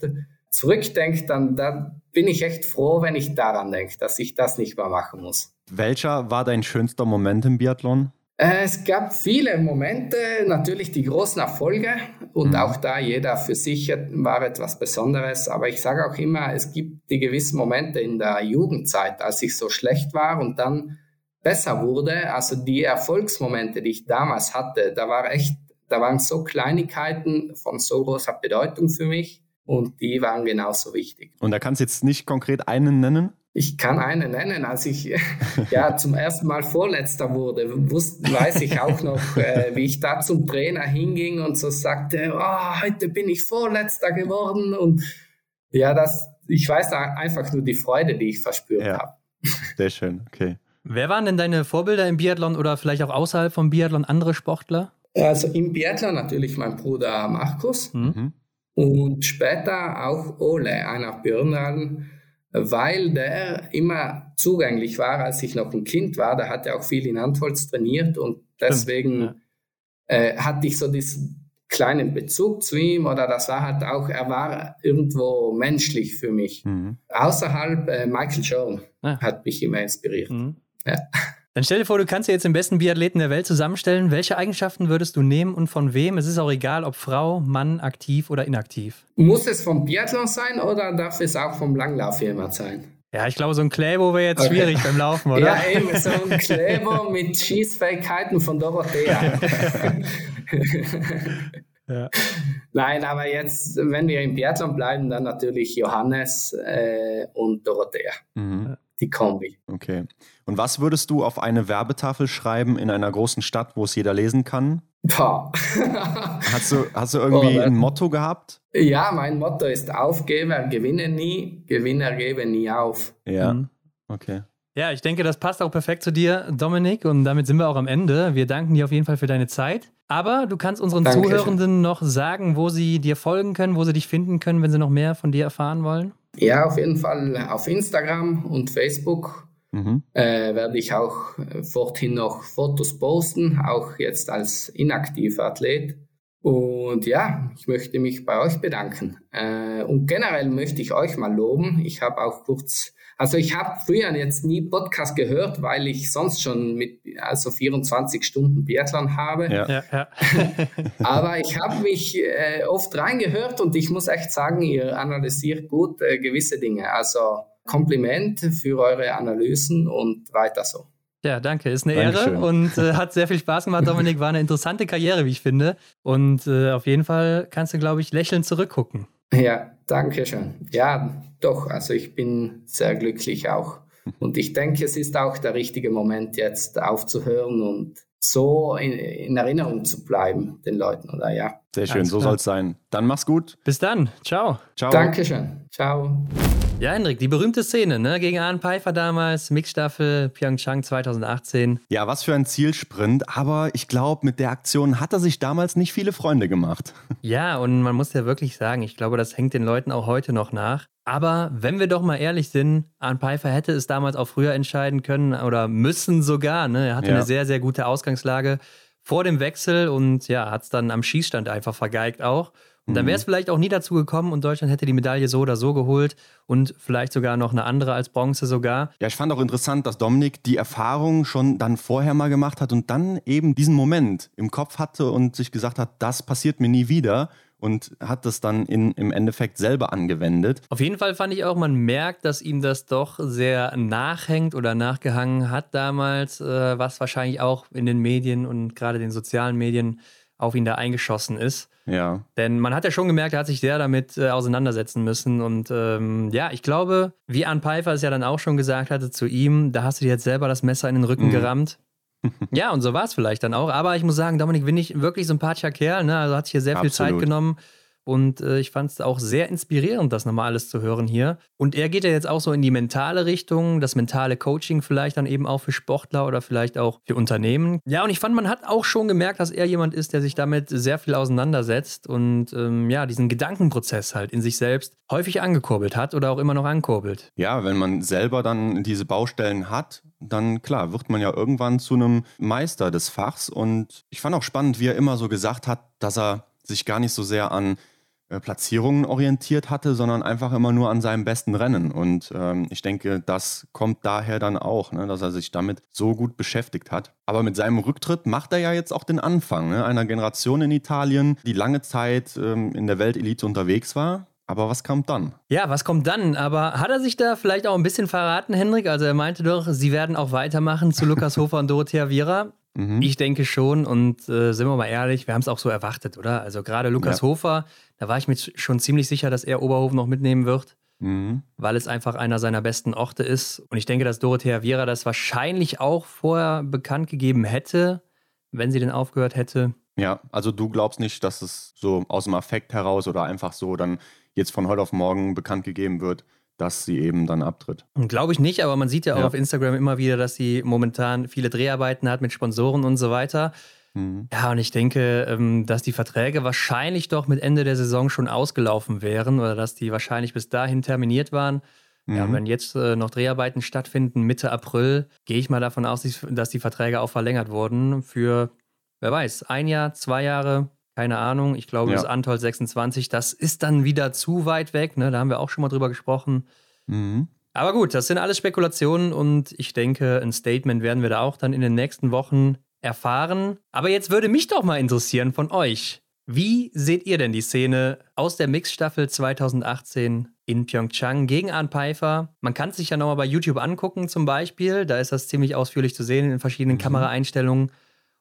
zurückdenke, dann, dann bin ich echt froh, wenn ich daran denke, dass ich das nicht mehr machen muss. Welcher war dein schönster Moment im Biathlon? Es gab viele Momente, natürlich die großen Erfolge und mhm. auch da jeder für sich war etwas Besonderes. Aber ich sage auch immer, es gibt die gewissen Momente in der Jugendzeit, als ich so schlecht war und dann besser wurde. Also die Erfolgsmomente, die ich damals hatte, da war echt, da waren so Kleinigkeiten von so großer Bedeutung für mich und die waren genauso wichtig. Und da kannst du jetzt nicht konkret einen nennen? Ich kann einen nennen. Als ich ja, zum ersten Mal Vorletzter wurde, wusste, weiß ich auch noch, äh, wie ich da zum Trainer hinging und so sagte, oh, heute bin ich Vorletzter geworden. Und ja, das, ich weiß einfach nur die Freude, die ich verspürt ja. habe. Sehr schön, okay. Wer waren denn deine Vorbilder im Biathlon oder vielleicht auch außerhalb vom Biathlon andere Sportler? Also im Biathlon natürlich mein Bruder Markus mhm. und später auch Ole, einer Birnal weil der immer zugänglich war, als ich noch ein Kind war. Da hat er auch viel in Antholz trainiert und deswegen ja. äh, hatte ich so diesen kleinen Bezug zu ihm oder das war halt auch, er war irgendwo menschlich für mich. Mhm. Außerhalb äh, Michael Jordan ah. hat mich immer inspiriert. Mhm. Ja. Dann stell dir vor, du kannst dir jetzt den besten Biathleten der Welt zusammenstellen. Welche Eigenschaften würdest du nehmen und von wem? Es ist auch egal, ob Frau, Mann, aktiv oder inaktiv. Muss es vom Biathlon sein oder darf es auch vom Langlauf jemand sein? Ja, ich glaube, so ein Kleber wäre jetzt okay. schwierig beim Laufen, oder? Ja, eben, so ein Kleber mit Schießfähigkeiten von Dorothea. ja. Nein, aber jetzt, wenn wir im Biathlon bleiben, dann natürlich Johannes äh, und Dorothea. Mhm die Kombi. Okay. Und was würdest du auf eine Werbetafel schreiben in einer großen Stadt, wo es jeder lesen kann? Hast, du, hast du irgendwie oh, ein Motto gehabt? Ja, mein Motto ist Aufgeber gewinne nie, Gewinner gebe nie auf. Ja, mhm. okay. Ja, ich denke, das passt auch perfekt zu dir, Dominik. Und damit sind wir auch am Ende. Wir danken dir auf jeden Fall für deine Zeit. Aber du kannst unseren Dankeschön. Zuhörenden noch sagen, wo sie dir folgen können, wo sie dich finden können, wenn sie noch mehr von dir erfahren wollen. Ja, auf jeden Fall auf Instagram und Facebook mhm. äh, werde ich auch forthin noch Fotos posten, auch jetzt als inaktiver Athlet. Und ja, ich möchte mich bei euch bedanken. Äh, und generell möchte ich euch mal loben. Ich habe auch kurz also ich habe früher jetzt nie Podcast gehört, weil ich sonst schon mit also 24 Stunden Biathlon habe. Ja. Ja, ja. Aber ich habe mich äh, oft reingehört und ich muss echt sagen, ihr analysiert gut äh, gewisse Dinge. Also Kompliment für eure Analysen und weiter so. Ja, danke. Ist eine Dankeschön. Ehre und äh, hat sehr viel Spaß gemacht, Dominik. War eine interessante Karriere, wie ich finde. Und äh, auf jeden Fall kannst du, glaube ich, lächelnd zurückgucken. Ja, danke schön. Ja, doch, also ich bin sehr glücklich auch. Und ich denke, es ist auch der richtige Moment, jetzt aufzuhören und so in, in Erinnerung zu bleiben, den Leuten, oder ja. Sehr schön, so soll es sein. Dann mach's gut. Bis dann. Ciao. Ciao. Dankeschön. Ciao. Ja, Hendrik, die berühmte Szene, ne? Gegen Arne Pfeiffer damals, Mixstaffel Pyeongchang 2018. Ja, was für ein Zielsprint. Aber ich glaube, mit der Aktion hat er sich damals nicht viele Freunde gemacht. Ja, und man muss ja wirklich sagen, ich glaube, das hängt den Leuten auch heute noch nach. Aber wenn wir doch mal ehrlich sind, Arne Pfeiffer hätte es damals auch früher entscheiden können oder müssen sogar. Ne? Er hatte ja. eine sehr, sehr gute Ausgangslage vor dem Wechsel und ja, hat es dann am Schießstand einfach vergeigt auch. Und dann wäre es mhm. vielleicht auch nie dazu gekommen und Deutschland hätte die Medaille so oder so geholt und vielleicht sogar noch eine andere als Bronze sogar. Ja, ich fand auch interessant, dass Dominik die Erfahrung schon dann vorher mal gemacht hat und dann eben diesen Moment im Kopf hatte und sich gesagt hat, das passiert mir nie wieder und hat das dann in, im Endeffekt selber angewendet. Auf jeden Fall fand ich auch, man merkt, dass ihm das doch sehr nachhängt oder nachgehangen hat damals, äh, was wahrscheinlich auch in den Medien und gerade den sozialen Medien auf ihn da eingeschossen ist. Ja. Denn man hat ja schon gemerkt, er hat sich sehr damit äh, auseinandersetzen müssen. Und ähm, ja, ich glaube, wie Arne Pfeiffer es ja dann auch schon gesagt hatte zu ihm, da hast du dir jetzt selber das Messer in den Rücken mhm. gerammt. ja, und so war es vielleicht dann auch. Aber ich muss sagen, Dominik Winnig, wirklich sympathischer Kerl. Ne? Also hat sich hier sehr Absolut. viel Zeit genommen. Und äh, ich fand es auch sehr inspirierend, das nochmal alles zu hören hier. Und er geht ja jetzt auch so in die mentale Richtung, das mentale Coaching vielleicht dann eben auch für Sportler oder vielleicht auch für Unternehmen. Ja, und ich fand, man hat auch schon gemerkt, dass er jemand ist, der sich damit sehr viel auseinandersetzt und ähm, ja, diesen Gedankenprozess halt in sich selbst häufig angekurbelt hat oder auch immer noch ankurbelt. Ja, wenn man selber dann diese Baustellen hat, dann klar, wird man ja irgendwann zu einem Meister des Fachs. Und ich fand auch spannend, wie er immer so gesagt hat, dass er sich gar nicht so sehr an Platzierungen orientiert hatte, sondern einfach immer nur an seinem besten Rennen. Und ähm, ich denke, das kommt daher dann auch, ne, dass er sich damit so gut beschäftigt hat. Aber mit seinem Rücktritt macht er ja jetzt auch den Anfang ne, einer Generation in Italien, die lange Zeit ähm, in der Weltelite unterwegs war. Aber was kommt dann? Ja, was kommt dann? Aber hat er sich da vielleicht auch ein bisschen verraten, Hendrik? Also er meinte doch, sie werden auch weitermachen zu Lukas Hofer und Dorothea Viera. Mhm. Ich denke schon und äh, sind wir mal ehrlich, wir haben es auch so erwartet, oder? Also gerade Lukas ja. Hofer, da war ich mir schon ziemlich sicher, dass er Oberhof noch mitnehmen wird, mhm. weil es einfach einer seiner besten Orte ist. Und ich denke, dass Dorothea Viera das wahrscheinlich auch vorher bekannt gegeben hätte, wenn sie denn aufgehört hätte. Ja, also du glaubst nicht, dass es so aus dem Affekt heraus oder einfach so dann jetzt von heute auf morgen bekannt gegeben wird, dass sie eben dann abtritt. Glaube ich nicht, aber man sieht ja auch ja. auf Instagram immer wieder, dass sie momentan viele Dreharbeiten hat mit Sponsoren und so weiter. Mhm. Ja, und ich denke, ähm, dass die Verträge wahrscheinlich doch mit Ende der Saison schon ausgelaufen wären oder dass die wahrscheinlich bis dahin terminiert waren. Mhm. Ja, wenn jetzt äh, noch Dreharbeiten stattfinden, Mitte April, gehe ich mal davon aus, dass die Verträge auch verlängert wurden für, wer weiß, ein Jahr, zwei Jahre, keine Ahnung. Ich glaube, ja. das Antol 26, das ist dann wieder zu weit weg. Ne? Da haben wir auch schon mal drüber gesprochen. Mhm. Aber gut, das sind alles Spekulationen und ich denke, ein Statement werden wir da auch dann in den nächsten Wochen erfahren. Aber jetzt würde mich doch mal interessieren von euch. Wie seht ihr denn die Szene aus der Mixstaffel 2018 in Pyeongchang gegen Arne Pfeiffer? Man kann es sich ja nochmal bei YouTube angucken zum Beispiel. Da ist das ziemlich ausführlich zu sehen in verschiedenen mhm. Kameraeinstellungen.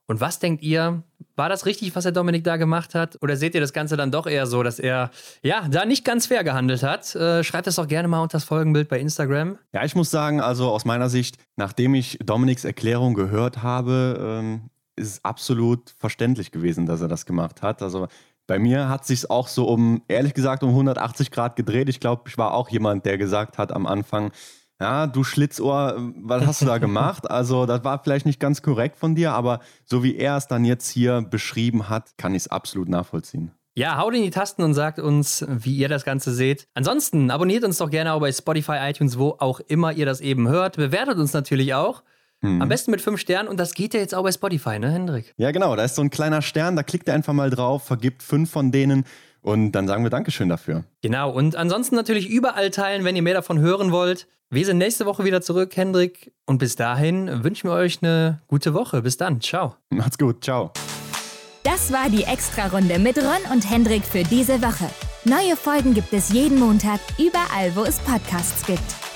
Und was denkt ihr? War das richtig, was der Dominik da gemacht hat? Oder seht ihr das Ganze dann doch eher so, dass er ja da nicht ganz fair gehandelt hat? Äh, schreibt es doch gerne mal unter das Folgenbild bei Instagram. Ja, ich muss sagen, also aus meiner Sicht, nachdem ich Dominiks Erklärung gehört habe, ähm, ist es absolut verständlich gewesen, dass er das gemacht hat. Also bei mir hat sich auch so um, ehrlich gesagt, um 180 Grad gedreht. Ich glaube, ich war auch jemand, der gesagt hat am Anfang, ja, du Schlitzohr, was hast du da gemacht? Also, das war vielleicht nicht ganz korrekt von dir, aber so wie er es dann jetzt hier beschrieben hat, kann ich es absolut nachvollziehen. Ja, haut in die Tasten und sagt uns, wie ihr das Ganze seht. Ansonsten abonniert uns doch gerne auch bei Spotify, iTunes, wo auch immer ihr das eben hört. Bewertet uns natürlich auch. Mhm. Am besten mit fünf Sternen und das geht ja jetzt auch bei Spotify, ne, Hendrik? Ja, genau. Da ist so ein kleiner Stern, da klickt ihr einfach mal drauf, vergibt fünf von denen und dann sagen wir Dankeschön dafür. Genau. Und ansonsten natürlich überall teilen, wenn ihr mehr davon hören wollt. Wir sind nächste Woche wieder zurück, Hendrik. Und bis dahin wünschen wir euch eine gute Woche. Bis dann. Ciao. Macht's gut. Ciao. Das war die Extra-Runde mit Ron und Hendrik für diese Woche. Neue Folgen gibt es jeden Montag, überall, wo es Podcasts gibt.